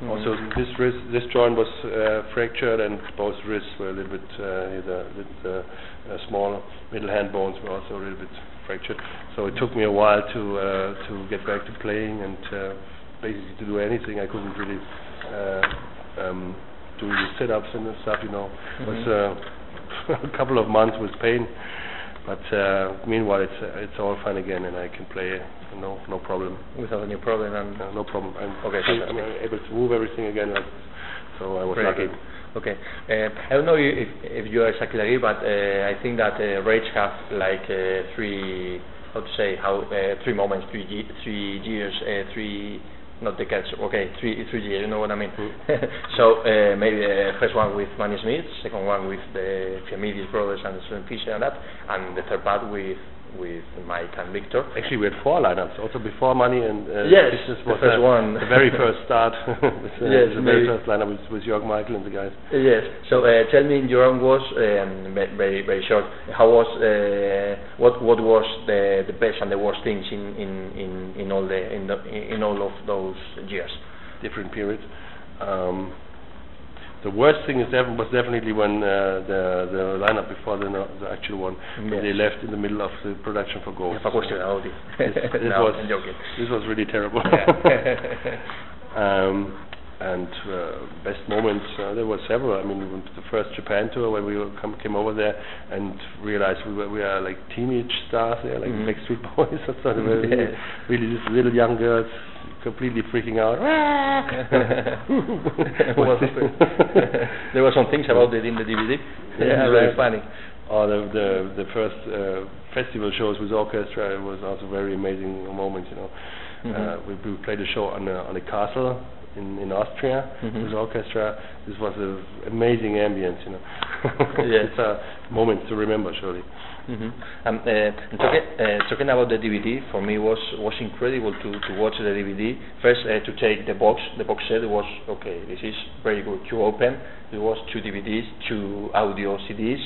Mhm. Also, this wrist, this joint was uh, fractured, and both wrists were a little bit uh, the, the uh, small middle hand bones were also a little bit fractured. So it took me a while to uh, to get back to playing and uh, basically to do anything. I couldn't really uh, um, do the sit-ups and stuff. You know, it was uh, a couple of months with pain. But uh, meanwhile, it's uh, it's all fine again, and I can play no no problem. Without any problem and. No, no problem. I'm Okay, fantastic. I'm able to move everything again. Like, so I was Very lucky. good. Okay. Uh, I don't know if if you are exactly agree, but uh, I think that uh, Rage have like uh, three, how to say, how uh, three moments, three ye- three years, uh, three not the catch. Okay, three three years. You know what I mean? Mm. so uh, maybe uh, first one with Manni Schmidt, second one with the Efthimiadis brothers and Slim Fisher and that, and the third part with with Mike and Victor. Actually, we had four lineups. Also before Manni and uh, Yes, Business the was first uh, one. the very first start. with, uh, Yes, the very first lineup with, with Jörg Michael and the guys. Yes. So uh, tell me in your own words, um, very very short, how was uh, what what was the the best and the worst things in in in, in all the in the in all of those years? different periods. Um, the worst thing is def- was definitely when uh, the the lineup before the, no, the actual one Yes. they left in the middle of the production for Ghost. Question about it. this, this no, was this was really terrible. Yeah. um, and uh, best moments uh, there were several. I mean, we went to the first Japan tour when we come, came over there and realized we were we are like teenage stars there, like Mhm. Backstreet Boys or something. Yeah. really, really these little young girls completely freaking out. There were some things about it in the DVD. Yeah, very right. funny. Oh, the the the first uh, festival shows with orchestra was also very amazing moment. You know, Mhm. uh, we, we played a show on a on a castle in in Austria Mhm. with orchestra. This was an amazing ambience. You know, Yes. it's a moment to remember surely. Mhm. Um, uh, talking, uh, talking about the DVD, for me was was incredible to, to watch the DVD. First, uh, to take the box, the box set was okay. This is very good. To open, it was two DVDs, two audio CDs.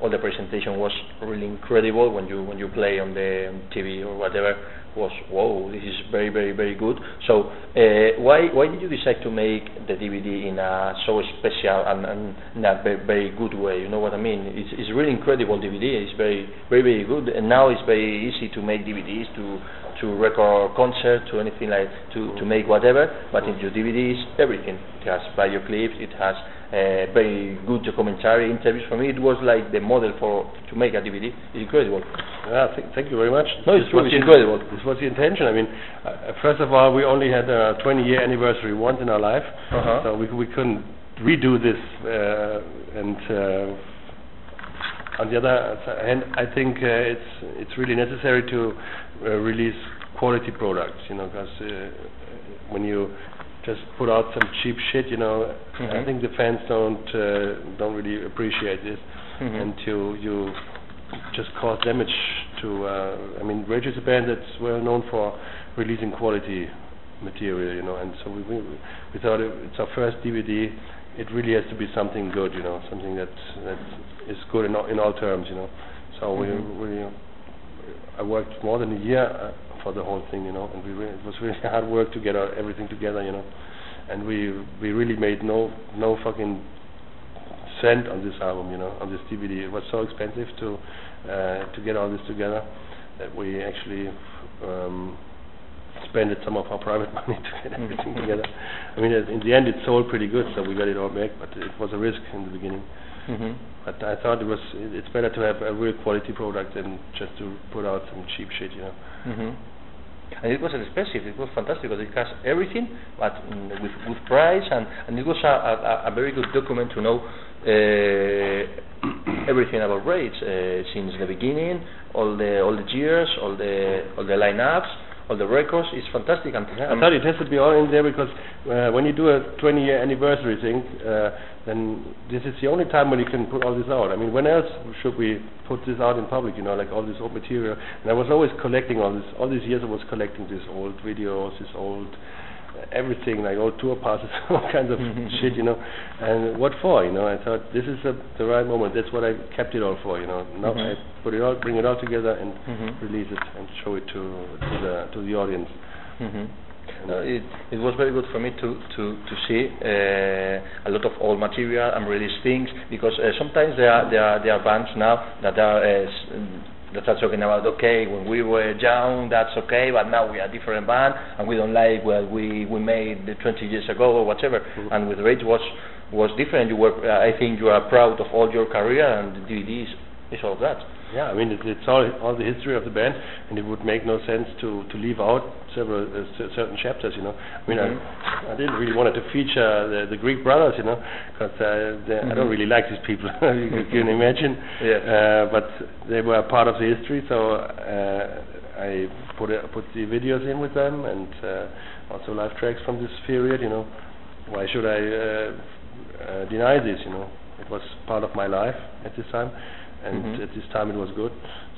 All the presentation was really incredible when you when you play on the TV or whatever. Was whoa, this is very very very good. So uh, why why did you decide to make the DVD in a so special and, and in a very, very good way? You know what I mean? It's, it's really incredible DVD. It's very very very good, and now it's very easy to make DVDs to to record concert to anything like to to make whatever. But in your DVDs, everything. It has video clips. It has uh, very good documentary interviews. For me, it was like the model for to make a DVD. It's incredible. Yeah, th- thank you very much. No, it's This was it's the- incredible. This was the intention. I mean, uh, first of all, we only had a 20-year anniversary once in our life, Uh-huh. so we we couldn't redo this. Uh, and uh, on the other hand, I think uh, it's it's really necessary to uh, release quality products. You know, because uh, when you just put out some cheap shit, you know, I Mhm. think the fans don't uh, don't really appreciate this Mhm. and you you just cause damage to. Uh, I mean, Rage is a band that's well known for releasing quality material, you know, and so we we, we thought it, it's our first DVD. It really has to be something good, you know, something that that is good in all, in all terms, you know. So Mhm. we we I worked more than a year uh, for the whole thing, you know, and we re- it was really hard work to get our, everything together, you know, and we we really made no no fucking cent on this album, you know, on this DVD. It was so expensive to uh, to get all this together that we actually um, spent some of our private money to get everything Mhm. together. I mean, in the end, it sold pretty good, so we got it all back. But it was a risk in the beginning. Mhm. But I thought it was it's better to have a real quality product than just to put out some cheap shit, you know. Mhm. And it was expensive. It was fantastic because it has everything, but mm, with good price, and, and it was a, a, a very good document to know uh, everything about Rage uh, since the beginning, all the all the years, all the all the lineups, all the records. It's fantastic. And I thought it has to be all in there because uh, when you do a 20 year anniversary thing, uh, then this is the only time when you can put all this out. I mean, when else should we put this out in public? You know, like all this old material. And I was always collecting all this. All these years, I was collecting these old videos, this old everything, like old tour passes, all kinds of shit. You know, and what for? You know, I thought this is the the right moment. That's what I kept it all for. You know, now Mhm. I put it all, bring it all together, and Mhm. release it and show it to to the to the audience. Mhm. No, it it was very good for me to to to see uh, a lot of old material and release things because uh, sometimes there are there are there are bands now that are uh, s- that are talking about. Okay when we were young that's okay but now we are a different band and we don't like what we we made 20 years ago or whatever. Mhm. and with Rage was was different. You were uh, I think you are proud of all your career and the DVDs is all that Yeah, I mean, it, it's all all the history of the band, and it would make no sense to to leave out several uh, cer- certain chapters. You know, I mean, Mhm. I, I didn't really want to feature the, the Greek brothers. You know, because uh, they- I don't Mhm. really like these people. you can- imagine. Yes. Uh, but they were part of the history, so uh, I put put the videos in with them, and uh, also live tracks from this period. You know, why should I uh, uh, deny this? You know, it was part of my life at this time, and Mhm. at this time it was good.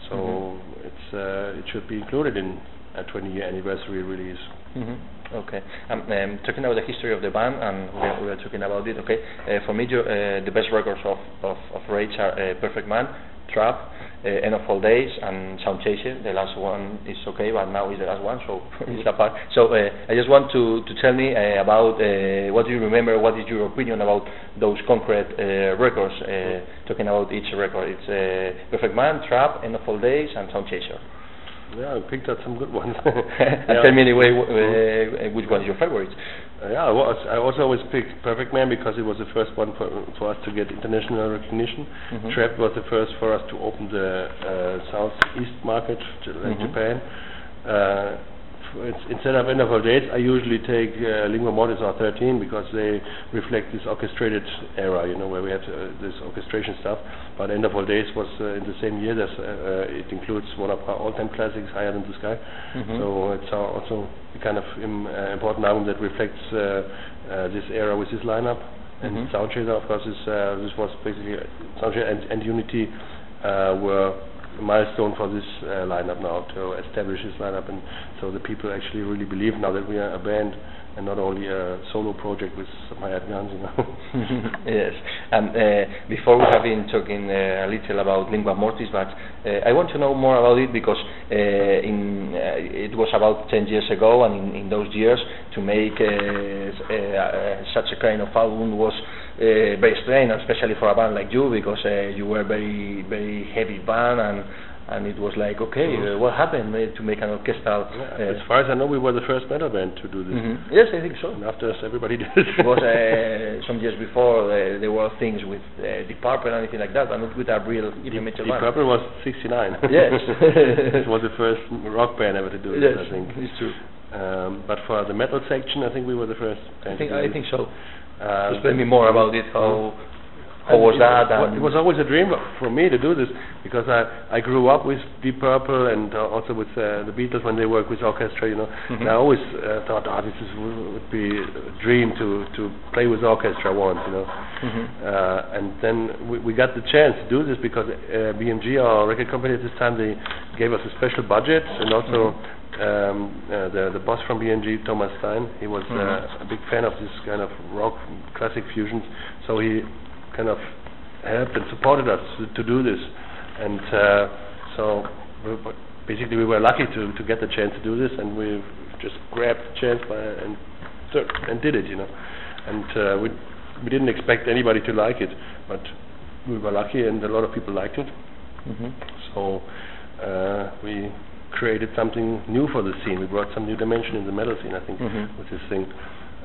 So Mhm. it's uh, it should be included in a 20 year anniversary release. Mhm. Okay. Um, um, talking about the history of the band, and we are, we are talking about it. Okay. Uh, for me, uh, the best records of, of, of Rage are uh, Perfect Man, Trap, Eh, end of All Days and Sound Chaser. The last one is okay, but now is the last one, so it's apart. So uh, I just want to, to tell me uh, about what do you remember, what is your opinion about those concrete records, talking about each record. It's Perfect Man, Trap, End of All Days, and Sound Chaser. Yeah, I picked out some good ones. and Yeah. tell me anyway w- uh, which one is your favorite. Uh, yeah, I was. I also always picked Perfect Man because it was the first one for, for us to get international recognition. Mhm. Trap was the first for us to open the uh, southeast market, like Mhm. Japan. Uh, it's, instead of End of All Days, I usually take uh, Lingua Mortis R13 because they reflect this orchestrated era, you know, where we had uh, this orchestration stuff. But End of All Days was uh, in the same year. There's, uh, uh, it includes one of our all-time classics, Higher Than the Sky. Mhm. So it's also a kind of im- uh, important album that reflects uh, uh, this era with this lineup. And Mhm. Soundchaser, of course, is uh, this was basically Soundchaser and, and Unity uh, were milestone for this uh, lineup now to establish this lineup, and so the people actually really believe now that we are a band and not only a solo project with hired guns, you know. yes. And uh, before we have been talking uh, a little about lingua mortis, but uh, I want to know more about it because uh, in uh, it was about 10 years ago, and in, in those years to make uh, such a kind of album was uh, very strange, especially for a band like you, because uh, you were very very heavy band and. And it was like, okay, uh, what happened uh, to make an orchestral? Yeah, uh, as far as I know, we were the first metal band to do this. mhm. Yes, I think so. And after us, everybody did. It was uh, some years before uh, there were things with uh, Deep Purple and anything like that, but not with a real heavy metal Deep. Purple was 69. Yes. it was the first rock band ever to do yes, this, I think. it's true. Um, but for the metal section, I think we were the first I think I think so. Um, Just tell me more about it. How how was that? wa- and it was always a dream for me to do this because I I grew up with Deep Purple and uh, also with uh, the Beatles when they worked with orchestra, you know. Mhm. And I always uh, thought, oh, this is, would be a dream to to play with orchestra once, you know. Mhm. Uh, and then we, we got the chance to do this because uh, BMG, our record company at this time, they gave us a special budget and also. Um, uh, the the boss from BMG, Thomas Stein, he was Mhm. uh, a big fan of this kind of rock classic fusions, so he kind of helped and supported us to, to do this. And uh, so we, basically we were lucky to, to get the chance to do this and we just grabbed the chance by, and, and did it, you know. And uh, we, we didn't expect anybody to like it, but we were lucky and a lot of people liked it. Mhm. So uh, we created something new for the scene. We brought some new dimension in the metal scene, I think, Mhm. with this thing.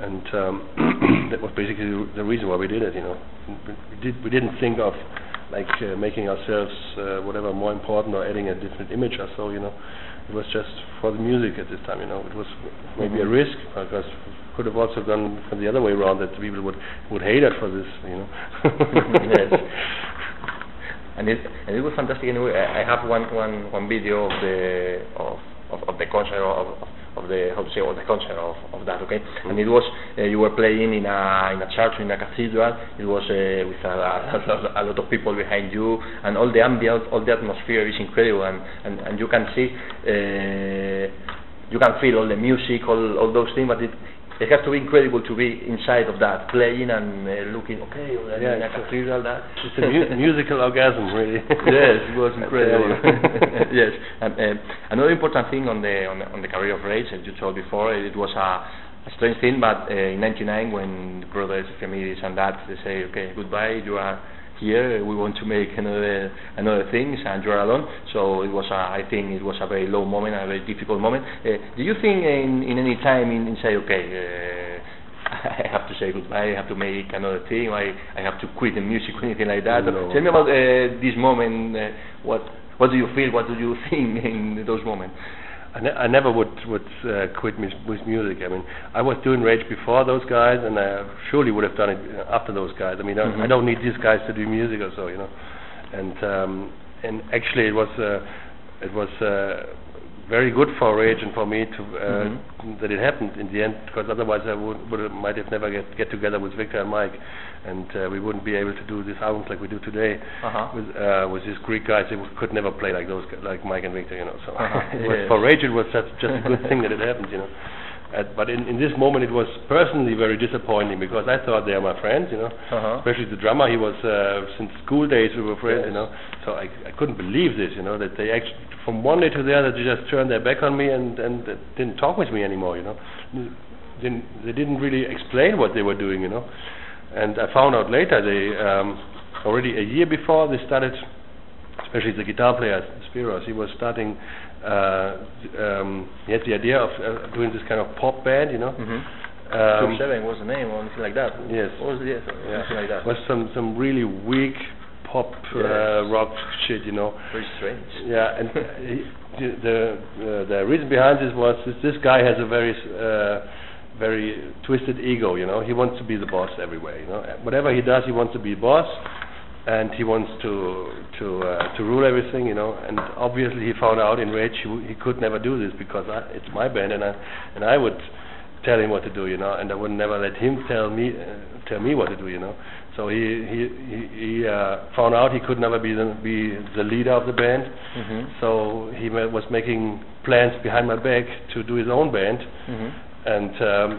And um, that was basically the- reason why we did it. You know, we, did we didn't think of like uh, making ourselves uh, whatever more important or adding a different image or so. You know, it was just for the music at this time. You know, it was maybe a Mhm. risk because could have also gone from the other way around that people would would hate us for this. You know. yes. And it and it was fantastic. Anyway. I, I have one one one video of the of of, of the concert of, of the how to say of the concert of, of that okay? And it was uh, you were playing in a in a church in a cathedral. It was uh, with a, a, a lot of people behind you. And all the ambient all the atmosphere is incredible. And and, and you can see uh, you can feel all the music all all those things but it it has to be incredible to be inside of that, playing and uh, looking. Okay, well, Yeah, in a it's a- cathedral. That It's a mu- musical orgasm, really. yes, it was incredible. yes, and uh, another important thing on the on the, on the career of Rage, as you told before, it was a, a strange thing. But uh, in '99, when the brothers, families, and that they say, okay, goodbye, you are here. We want to make another another things, and you are alone. So it was, a, I think, it was a very low moment, a very difficult moment. Uh, do you think in in any time in, in say, okay? Uh, I have to say goodbye. I have to make another thing. I I have to quit the music or anything like that. No. Tell me about uh, this moment. Uh, what what do you feel? What do you think in those moments? I, ne- I never would would uh, quit mus- with music. I mean, I was doing Rage before those guys, and I surely would have done it uh, after those guys. I mean, I- Mhm. I don't need these guys to do music or so, you know. And um, and actually, it was uh, it was uh, very good for Rage and for me to uh, Mhm. that it happened in the end, because otherwise I would, would might have never get get together with Victor and Mike, and uh, we wouldn't be able to do these albums like we do today Uh-huh. with uh, with these Greek guys. They could never play like those, like Mike and Victor, you know. So Uh-huh, yes. for Rage, it was just a good thing that it happened, you know. Uh, but in, in this moment, it was personally very disappointing because I thought they are my friends, you know. Uh-huh. Especially the drummer, he was uh, since school days we were friends, you know. So I, I couldn't believe this, you know, that they actually from one day to the other they just turned their back on me and and uh, didn't talk with me anymore, you know. Didn't, they didn't really explain what they were doing, you know. And I found out later they um, already a year before they started, especially the guitar player Spiros, he was starting. Uh, um, he had the idea of uh, doing this kind of pop band, you know. Mm-hmm. Um, Seven was the name or anything like that. Yes. What was it? Yes, yeah, something like that. was some some really weak pop Yes. uh, rock shit, you know. Very strange. Yeah, and he, the the, uh, the reason behind this was this, this guy has a very uh, very twisted ego, you know. He wants to be the boss everywhere, you know. Whatever he does, he wants to be boss, and he wants to to uh, to rule everything, you know. And obviously, he found out in Rage he, w- he could never do this because I, it's my band, and I and I would tell him what to do, you know, and I would never let him tell me uh, tell me what to do, you know. So he he he, he uh, found out he could never be the be the leader of the band. Mm-hmm. So he ma- was making plans behind my back to do his own band, Mm-hmm. and um,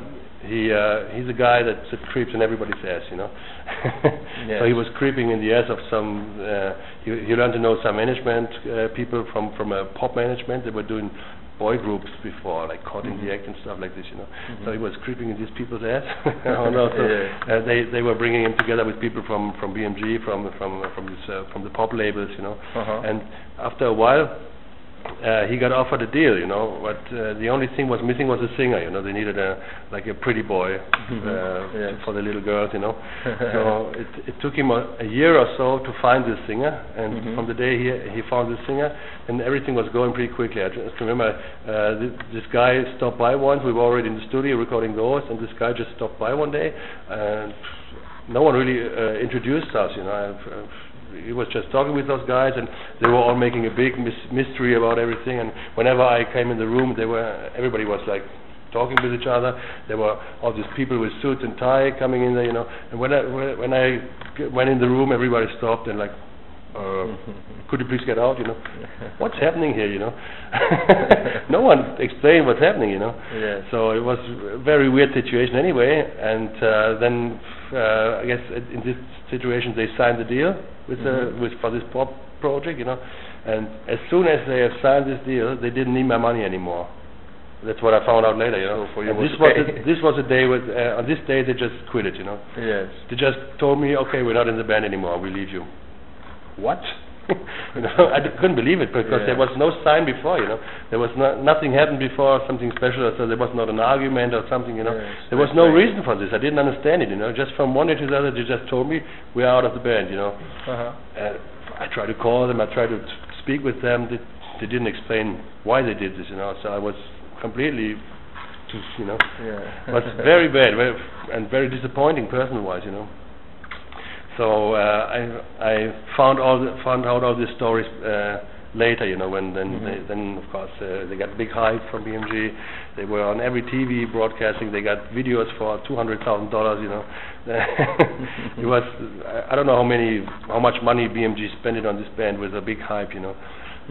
he uh, he's a guy that, creeps in everybody's ass, you know. So he was creeping in the ass of some. Uh, he, he learned to know some management uh, people from from a pop management. They were doing boy groups before, like Caught in Mhm. the Act and stuff like this, you know. Mhm. So he was creeping in these people's ass. oh no! So Yeah. uh, they they were bringing him together with people from from BMG, from from from this, uh, from the pop labels, you know. Uh-huh. And after a while, uh, he got offered a deal, you know. But uh, the only thing was missing was a singer, you know. They needed a like a pretty boy Mhm. uh, Yes. for the little girls, you know. so it it took him a, a year or so to find this singer, and Mhm. from the day he he found this singer, and everything was going pretty quickly. I just remember uh, this, this guy stopped by once. We were already in the studio recording those, and this guy just stopped by one day, and no one really uh, introduced us, you know. I've, uh, he was just talking with those guys, and they were all making a big mis- mystery about everything. And whenever I came in the room, they were everybody was like talking with each other. There were all these people with suits and tie coming in there, you know. And when I when I went in the room, everybody stopped and like, uh, could you please get out, you know? What's happening here, you know? no one explained what's happening, you know. So it was a very weird situation anyway, and uh, then uh, I guess in this situation they signed the deal with Mhm. uh, with for this pop project, you know. And as soon as they have signed this deal, they didn't need my money anymore. That's what I found out later, you know. So for you this was a, this was a day with uh, on this day they just quit it, you know. Yes. They just told me, okay, we're not in the band anymore. We leave you. What? you know, I d- couldn't believe it because there was no sign before. You know, there was no, nothing happened before, something special. So there was not an argument or something. You know, Yes, there was no right. reason for this. I didn't understand it. You know, just from one day to the other, they just told me we're out of the band. You know, Uh-huh. uh, I tried to call them. I tried to t- speak with them. They, they didn't explain why they did this. You know, so I was completely, just, you know, Yeah. was very bad, very, and very disappointing personal-wise, you know. So uh, I I found all the, found out all these stories uh, later, you know, when then Mhm. they, then of course uh, they got big hype from BMG. They were on every TV broadcasting. They got videos for two hundred thousand dollars, you know. it was I- I don't know how many how much money BMG spent on this band with a big hype, you know.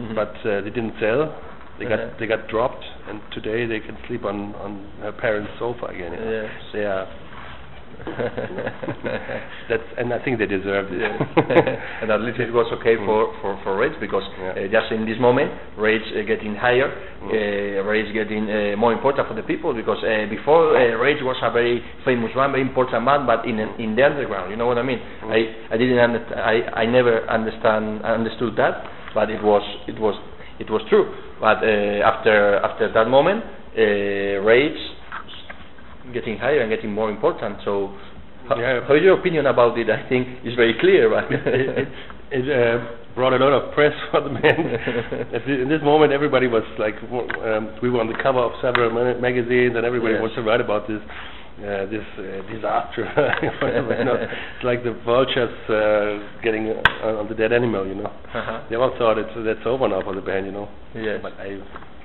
Mhm. But uh, they didn't sell. They Uh-huh. got they got dropped, and today they can sleep on on her parents' sofa again. You know? Yes. They are. That's and I think they deserve it. And at least it was okay for, for, for Rage because Yeah. uh, just in this moment Rage uh, getting higher, Mm. uh, Rage getting uh, more important for the people because uh, before uh, Rage was a very famous one, very important band, but in in the underground, you know what I mean? Mm. I I didn't understand, I I never understand understood that, but it was it was it was true. But uh, after after that moment, uh, Rage getting higher and getting more important. So, how, Yeah. how is your opinion about it? I think it's very clear, but it it, it uh, brought a lot of press for the band. At the, in this moment, everybody was like, um, we were on the cover of several ma- magazines, and everybody Yes. wants to write about this. Uh, this uh, disaster, whatever, you know. It's like the vultures uh, getting uh, on the dead animal, you know. Uh-huh. They all thought it's that's over now for the band, you know. Yes. But I,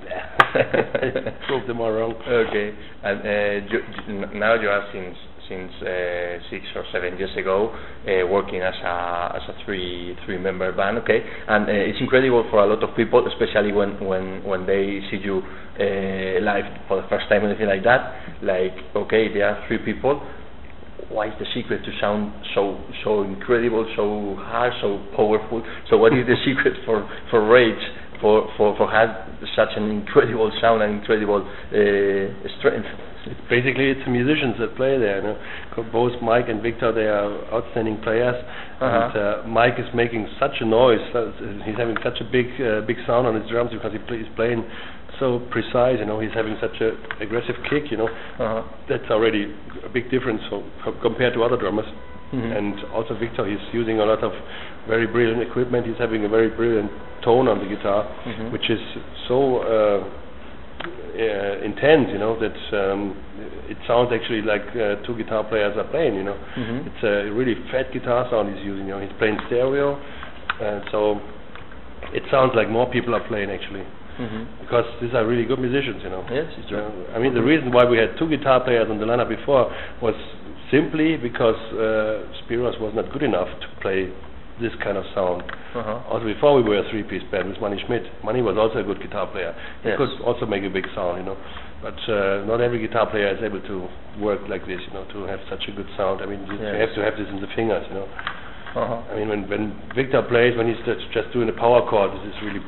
I proved them all wrong. Okay, and uh, you- now you are since since uh, six or seven years ago, uh, working as a as a three three member band. Okay, and uh, it's incredible for a lot of people, especially when when when they see you uh, live for the first time or anything like that. Like, okay, there are three people. Why is the secret to sound so so incredible, so hard, so powerful? So, what is the secret for for Rage? For for for have such an incredible sound and incredible uh, strength. It's basically it's the musicians that play there. You know? Both Mike and Victor, they are outstanding players, Uh-huh. and uh, Mike is making such a noise. uh, He's having such a big uh, big sound on his drums because he play, he's playing so precise. You know, he's having such a aggressive kick. You know, Uh-huh. that's already a big difference for, co- compared to other drummers. Mhm. And also Victor, he's using a lot of very brilliant equipment. He's having a very brilliant tone on the guitar, Mhm. which is so uh, uh, intense, you know, that um, it sounds actually like uh, two guitar players are playing, you know. Mhm. It's a really fat guitar sound he's using, you know. He's playing stereo, and so it sounds like more people are playing actually, Mhm. because these are really good musicians, you know. Yes, it's true. Uh, I mean, the reason why we had two guitar players on the lineup before was simply because uh, Spiros was not good enough to play this kind of sound. Uh-huh. Also, before we were a three-piece band with Manni Schmidt, Manni was also a good guitar player. He Yes. could also make a big sound, you know. But uh, not every guitar player is able to work like this, you know, to have such a good sound. I mean, you, you Yes. have to have this in the fingers, you know. Uh-huh. I mean, when when Victor plays, when he's just, just doing a power chord, this is really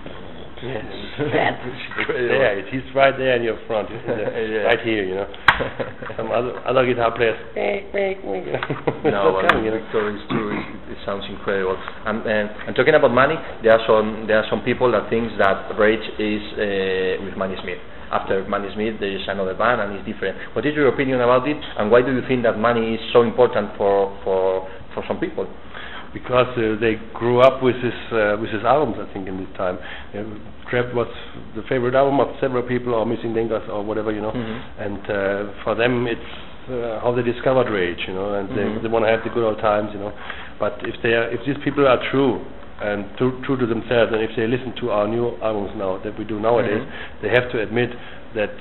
Yes. fat. Incredible. he's right there in your front, in the- Yeah. right here, you know. Some other other guitar players. no, not but coming, you know. Victor is true. It, it sounds incredible. And, and and talking about Manni, there are some there are some people that thinks that Rage is uh, with Manni Schmidt. After Manni Schmidt, there is another band and it's different. What is your opinion about it? And why do you think that money is so important for for for some people? Because uh, they grew up with his uh, with his albums. I think in this time, uh, Crab was the favorite album of several people, or Missing Dingas, or whatever you know. Mhm. And uh, for them, it's uh, how they discovered Rage, you know, and Mhm. they, they want to have the good old times, you know. But if they are, if these people are true and true, true to themselves, and if they listen to our new albums now that we do nowadays, Mhm. they have to admit that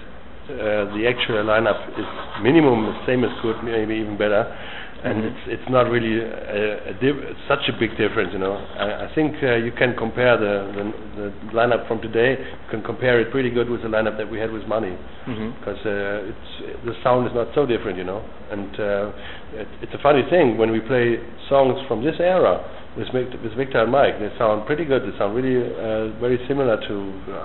uh, the actual lineup is minimum the same as good, maybe even better and it's it's not really a, a div- such a big difference, you know. I, I think uh, you can compare the, the the lineup from today. You can compare it pretty good with the lineup that we had with Manni, because uh, it's the sound is not so different, you know. And uh, it, it's a funny thing when we play songs from this era with Vic- with Victor and Mike. They sound pretty good. They sound really uh, very similar to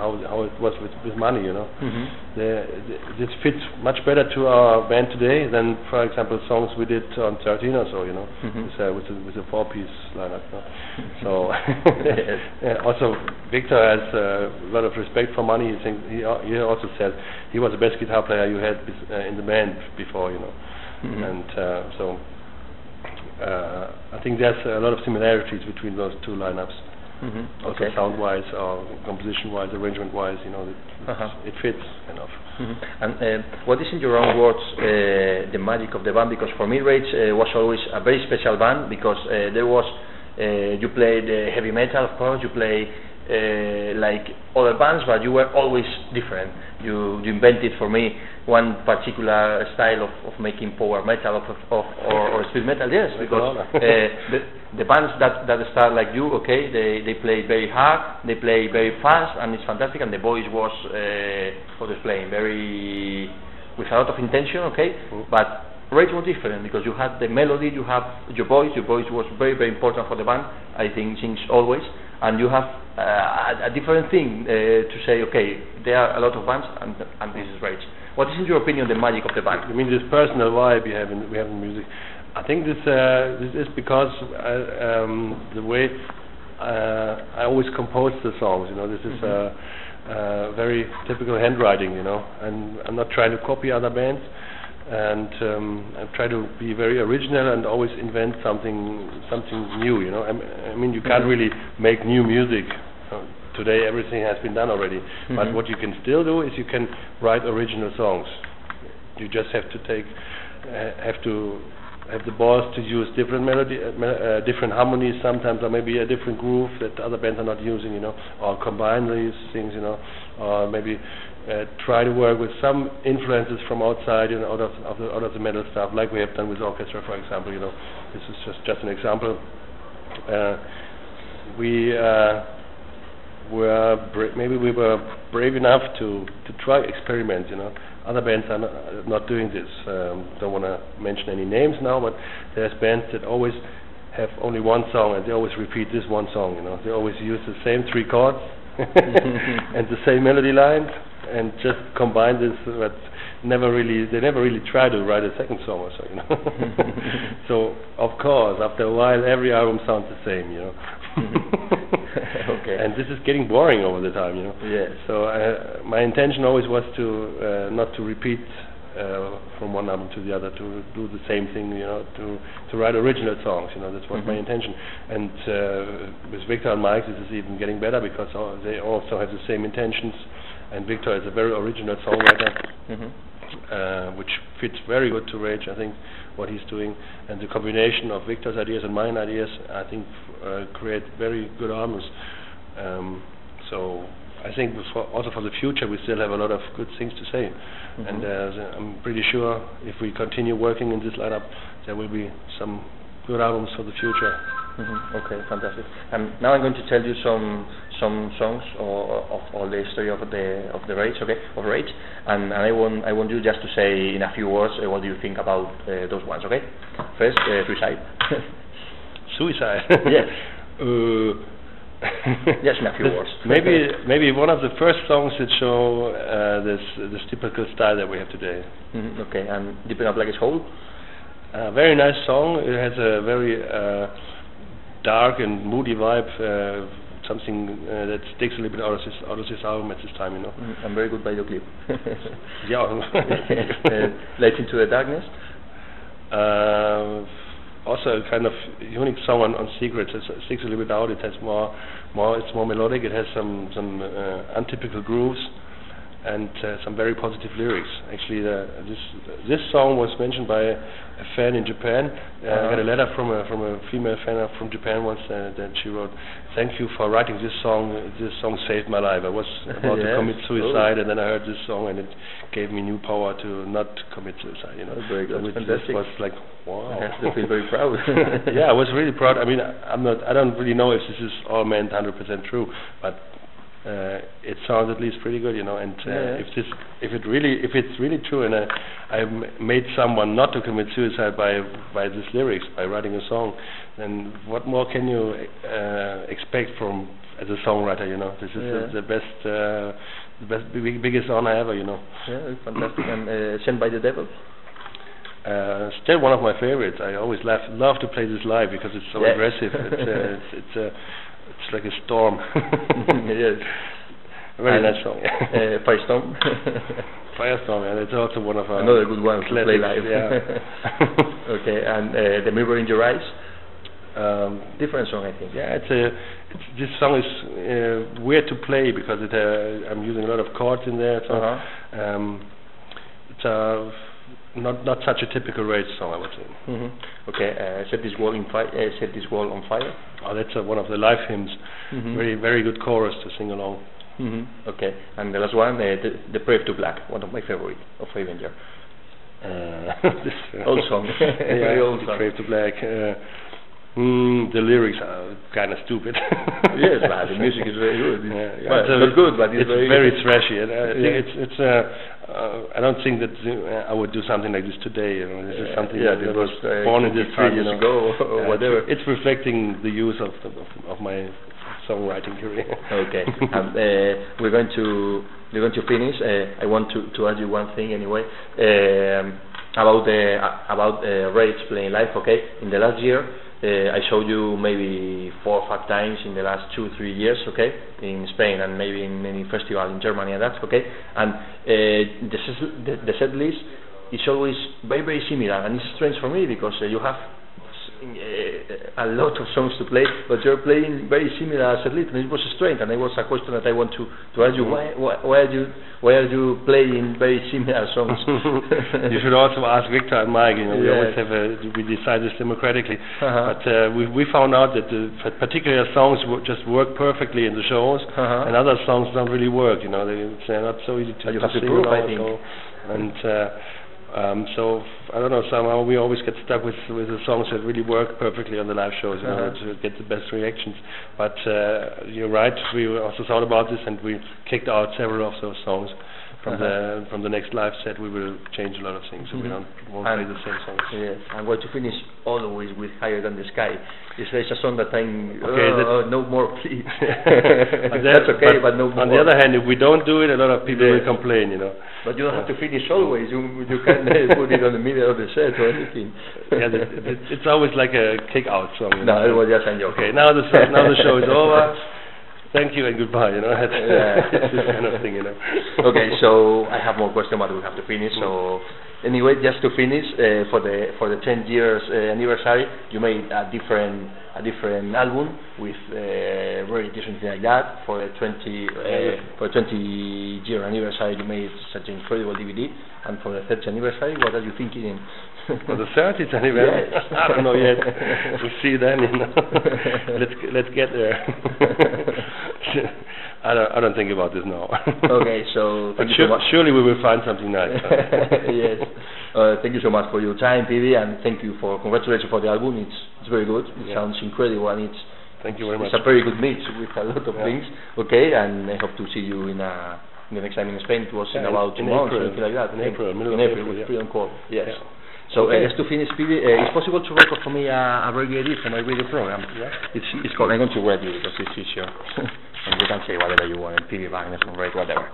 how how it was with with Manni, you know. Mhm. The, the, this fits much better to our band today than, for example, songs we did on 13 or so, you know, Mhm. with, uh, with, a, with a four-piece lineup. No? So, yeah, also, Victor has uh, a lot of respect for Manni. He, think, he, he also said he was the best guitar player you had uh, in the band before, you know. Mhm. And uh, so, I think there's a lot of similarities between those two lineups. Mhm. Also Okay. sound-wise or composition-wise, arrangement-wise, you know, it, Uh-huh. it fits enough. Mhm. And uh, what is, in your own words, uh, the magic of the band? Because for me, Rage uh, was always a very special band because uh, there was uh, you played uh, heavy metal, of course, you play uh, like other bands, but you were always different. You, you invented for me one particular style of, of making power metal of, of, or, or speed metal. Yes, because uh, the, the bands that, that start like you, okay, they, they play very hard, they play very fast, and it's fantastic. And the voice was uh, what was playing very with a lot of intention, okay, Mm. but Rage was different because you had the melody, you have your voice. Your voice was very, very important for the band. I think since always, and you have uh, a, a different thing uh, to say. Okay, there are a lot of bands, and and this is Rage. What is, in your opinion, the magic of the band? I mean, this personal vibe you have in, we have in music. I think this uh, this is because uh, um, the way uh, I always compose the songs. You know, this is Mhm. uh, uh, very typical handwriting. You know, and I'm not trying to copy other bands, and um, I try to be very original and always invent something something new. You know, I, m- I mean, you can't really make new music. Uh, Today everything has been done already, but Mhm. what you can still do is you can write original songs. You just have to take, uh, have to have the balls to use different melody, uh, me- uh, different harmonies sometimes, or maybe a different groove that other bands are not using, you know, or combine these things, you know, or maybe uh, try to work with some influences from outside, you know, out of, of the, out of the metal stuff, like we have done with orchestra, for example. You know, this is just just an example. Uh, we uh, were bra- maybe we were brave enough to to try experiments. You know, other bands are not, not doing this. Um, don't want to mention any names now, but there's bands that always have only one song and they always repeat this one song. You know, they always use the same three chords and the same melody lines and just combine this, but never really they never really try to write a second song or so. You know, so of course after a while every album sounds the same. You know. Okay. And this is getting boring over the time, you know. Yes. So uh, my intention always was to uh, not to repeat uh, from one album to the other, to do the same thing, you know, to to write original songs. You know, that's what my Mhm. intention. And uh, with Victor and Mike, this is even getting better because all, they also have the same intentions. And Victor is a very original songwriter Mhm. uh, which fits very good to Rage, I think, what he's doing. And the combination of Victor's ideas and mine ideas, I think, uh, create very good albums. Um, so I think for, also for the future, we still have a lot of good things to say. And Mhm. uh, I'm pretty sure if we continue working in this lineup, there will be some good albums for the future. Mhm. Okay, fantastic. And now I'm going to tell you some some songs or, of all the history of the of the Rage, okay, of Rage, and, and I want I want you just to say in a few words uh, what do you think about uh, those ones, okay? First, uh, Suicide. Suicide. Yes. uh, Yes, in a few words. maybe maybe one of the first songs that show uh, this this typical style that we have today. Mhm, okay, and Deep in a Black Hole. A very nice song. It has a very uh, dark and moody vibe. Something uh, that sticks a little bit out of this out of this album at this time, you know. Mhm, and very good by your clip. Yeah. uh, Light into the Darkness. Uh, also a kind of unique song on, on Secrets. It sticks a little bit out. It has more, more. It's more melodic. It has some some uh, untypical grooves and uh, some very positive lyrics. Actually, the, this this song was mentioned by a, fan in Japan. Uh, I got a Uh-huh. letter from a from a female fan from Japan once uh, that she wrote, "Thank you for writing this song. This song saved my life. I was about to Yes. commit Oh. suicide, and then I heard this song, and it gave me new power to not commit suicide. You know, Oh, very good. Fantastic. was like wow. I have to feel very proud. yeah, I was really proud. I mean, I'm not. I don't really know if this is all meant 100% true, but uh, it sounds at least pretty good, you know. And uh, Yeah. if this, if it really, if it's really true, and I, I made someone not to commit suicide by by these lyrics, by writing a song, then what more can you uh, expect from as a songwriter? You know, this is Yeah. the, the best, uh, the best, big, biggest honor ever. You know. yeah, fantastic. And uh, Sent by the Devil. Uh, still one of my favorites. I always laugh, love to play this live because it's so Yeah. aggressive. It's, uh, it's it's uh, it's like a storm. yes. Very nice song. uh, Firestorm. Firestorm, and it's also one of our Another good one to play live. Yeah. okay, and uh, The Mirror in Your Eyes. um, Different song, I think. yeah, it's a it's, this song is uh, weird to play because it uh, I'm using a lot of chords in there. So Uh-huh. um, it's uh, not not such a typical rage song, I would say. hmm Okay, uh, set this world in fire. Uh, set this wall on fire. Oh, that's uh, one of the live hymns. Mhm. Very very good chorus to sing along. hmm Okay, and the last one, uh, the, the Brave to Black, one of my favorite of Avenger. Uh, this, uh, Old song. Very yeah, old the song. Crave to Black. Uh, mm, the lyrics are kind of stupid. yes, but the music is very good. Yeah, yeah, well, it's, good, but it's, it's very, trashy. And I think Yeah. it's it's. Uh, uh, I don't think that uh, I would do something like this today. You know, this is something that, that was uh, born in this 23 time. Years ago or whatever. It's, it's reflecting the use of the, of, of my songwriting career. Okay. um, uh, we're going to we're going to finish. Uh, I want to, to ask you one thing anyway um, about the uh, about uh, Rage playing live. Okay, in the last year I showed you maybe four or five times in the last two three years. Okay, in Spain and maybe in any festival in Germany and that's okay. And uh, the, the set list is always very very similar and it's strange for me because uh, you have uh, a lot of songs to play, but you're playing very similar as a little. It was strange, and it was a question that I want to, to ask you. Why, why, why are you why are you playing very similar songs? you should also ask Victor and Mike. You know, we always have a, we decide this democratically. Uh-huh. But uh, we we found out that the particular songs just work perfectly in the shows, Uh-huh. and other songs don't really work. You know, they, they're not so easy to, And you to have to sing prove, I about, think. and uh, um, so I don't know. Somehow we always get stuck with with the songs that really work perfectly on the live shows in order Uh-huh. to get the best reactions. But uh, you're right. We also thought about this, and we kicked out several of those songs. From Uh-huh. the from the next live set, we will change a lot of things, so we Mhm. don't won't And- play the same songs. Yes, I'm going to finish always with Higher Than the Sky. Is there a song that I'm, Okay, oh, oh, no more please. But That's okay, but, no more. On the other hand, if we don't do it, a lot of people Yes. will complain, you know. But you don't have to finish always. You, you can uh, put it on the middle of the set or anything. yeah, the, it, it's always like a kick-out song. no, know. it was just a joke. Okay, now the now the show is over. Thank you and goodbye. You know, Yeah. this kind of thing, you know. okay, so I have more questions, but we have to finish. So anyway, just to finish, uh, for the for the 10 years uh, anniversary, you made a different a different album with uh, and things like that. For the 20 uh, for the 20 year anniversary, you made such an incredible DVD. And for the 30th anniversary, what are you thinking? For the 30th anniversary, Yes. I don't know yet. we'll see then. You know. let's let's get there. I don't I don't think about this now. okay, so But sure, so surely we will find something nice. yes. Uh, thank you so much for your time, Peavy, and thank you for congratulations for the album. It's it's very good. It Yeah. sounds incredible, and it's Thank you very much. it's a very good mix with a lot of Yeah. things. Okay, and I hope to see you in a in the next time in Spain. It was in Yeah, in- about two in months, April. something like that. In. April, middle in of April, April, with yeah. Freedom Call. Yes. Yeah. So Okay. uh, just to finish, uh, it's possible to record for me a, a radio edit for my radio program. Yeah. It's it's called. I'm going to read you because it's easier, and you can say whatever you want. Peavy Wagner Red, whatever.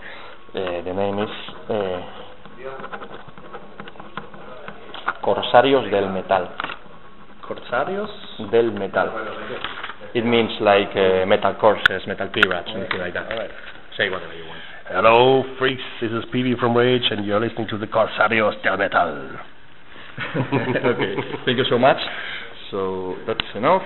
Uh, the name is. Uh, Corsarios del Metal. Corsarios? Del Metal. It means like uh, metal corsairs, metal pirates, anything like that. All right. Say whatever you want. Hello, freaks. This is Peavy from Rage, and you're listening to the Corsarios del Metal. okay, thank you so much. So that's enough.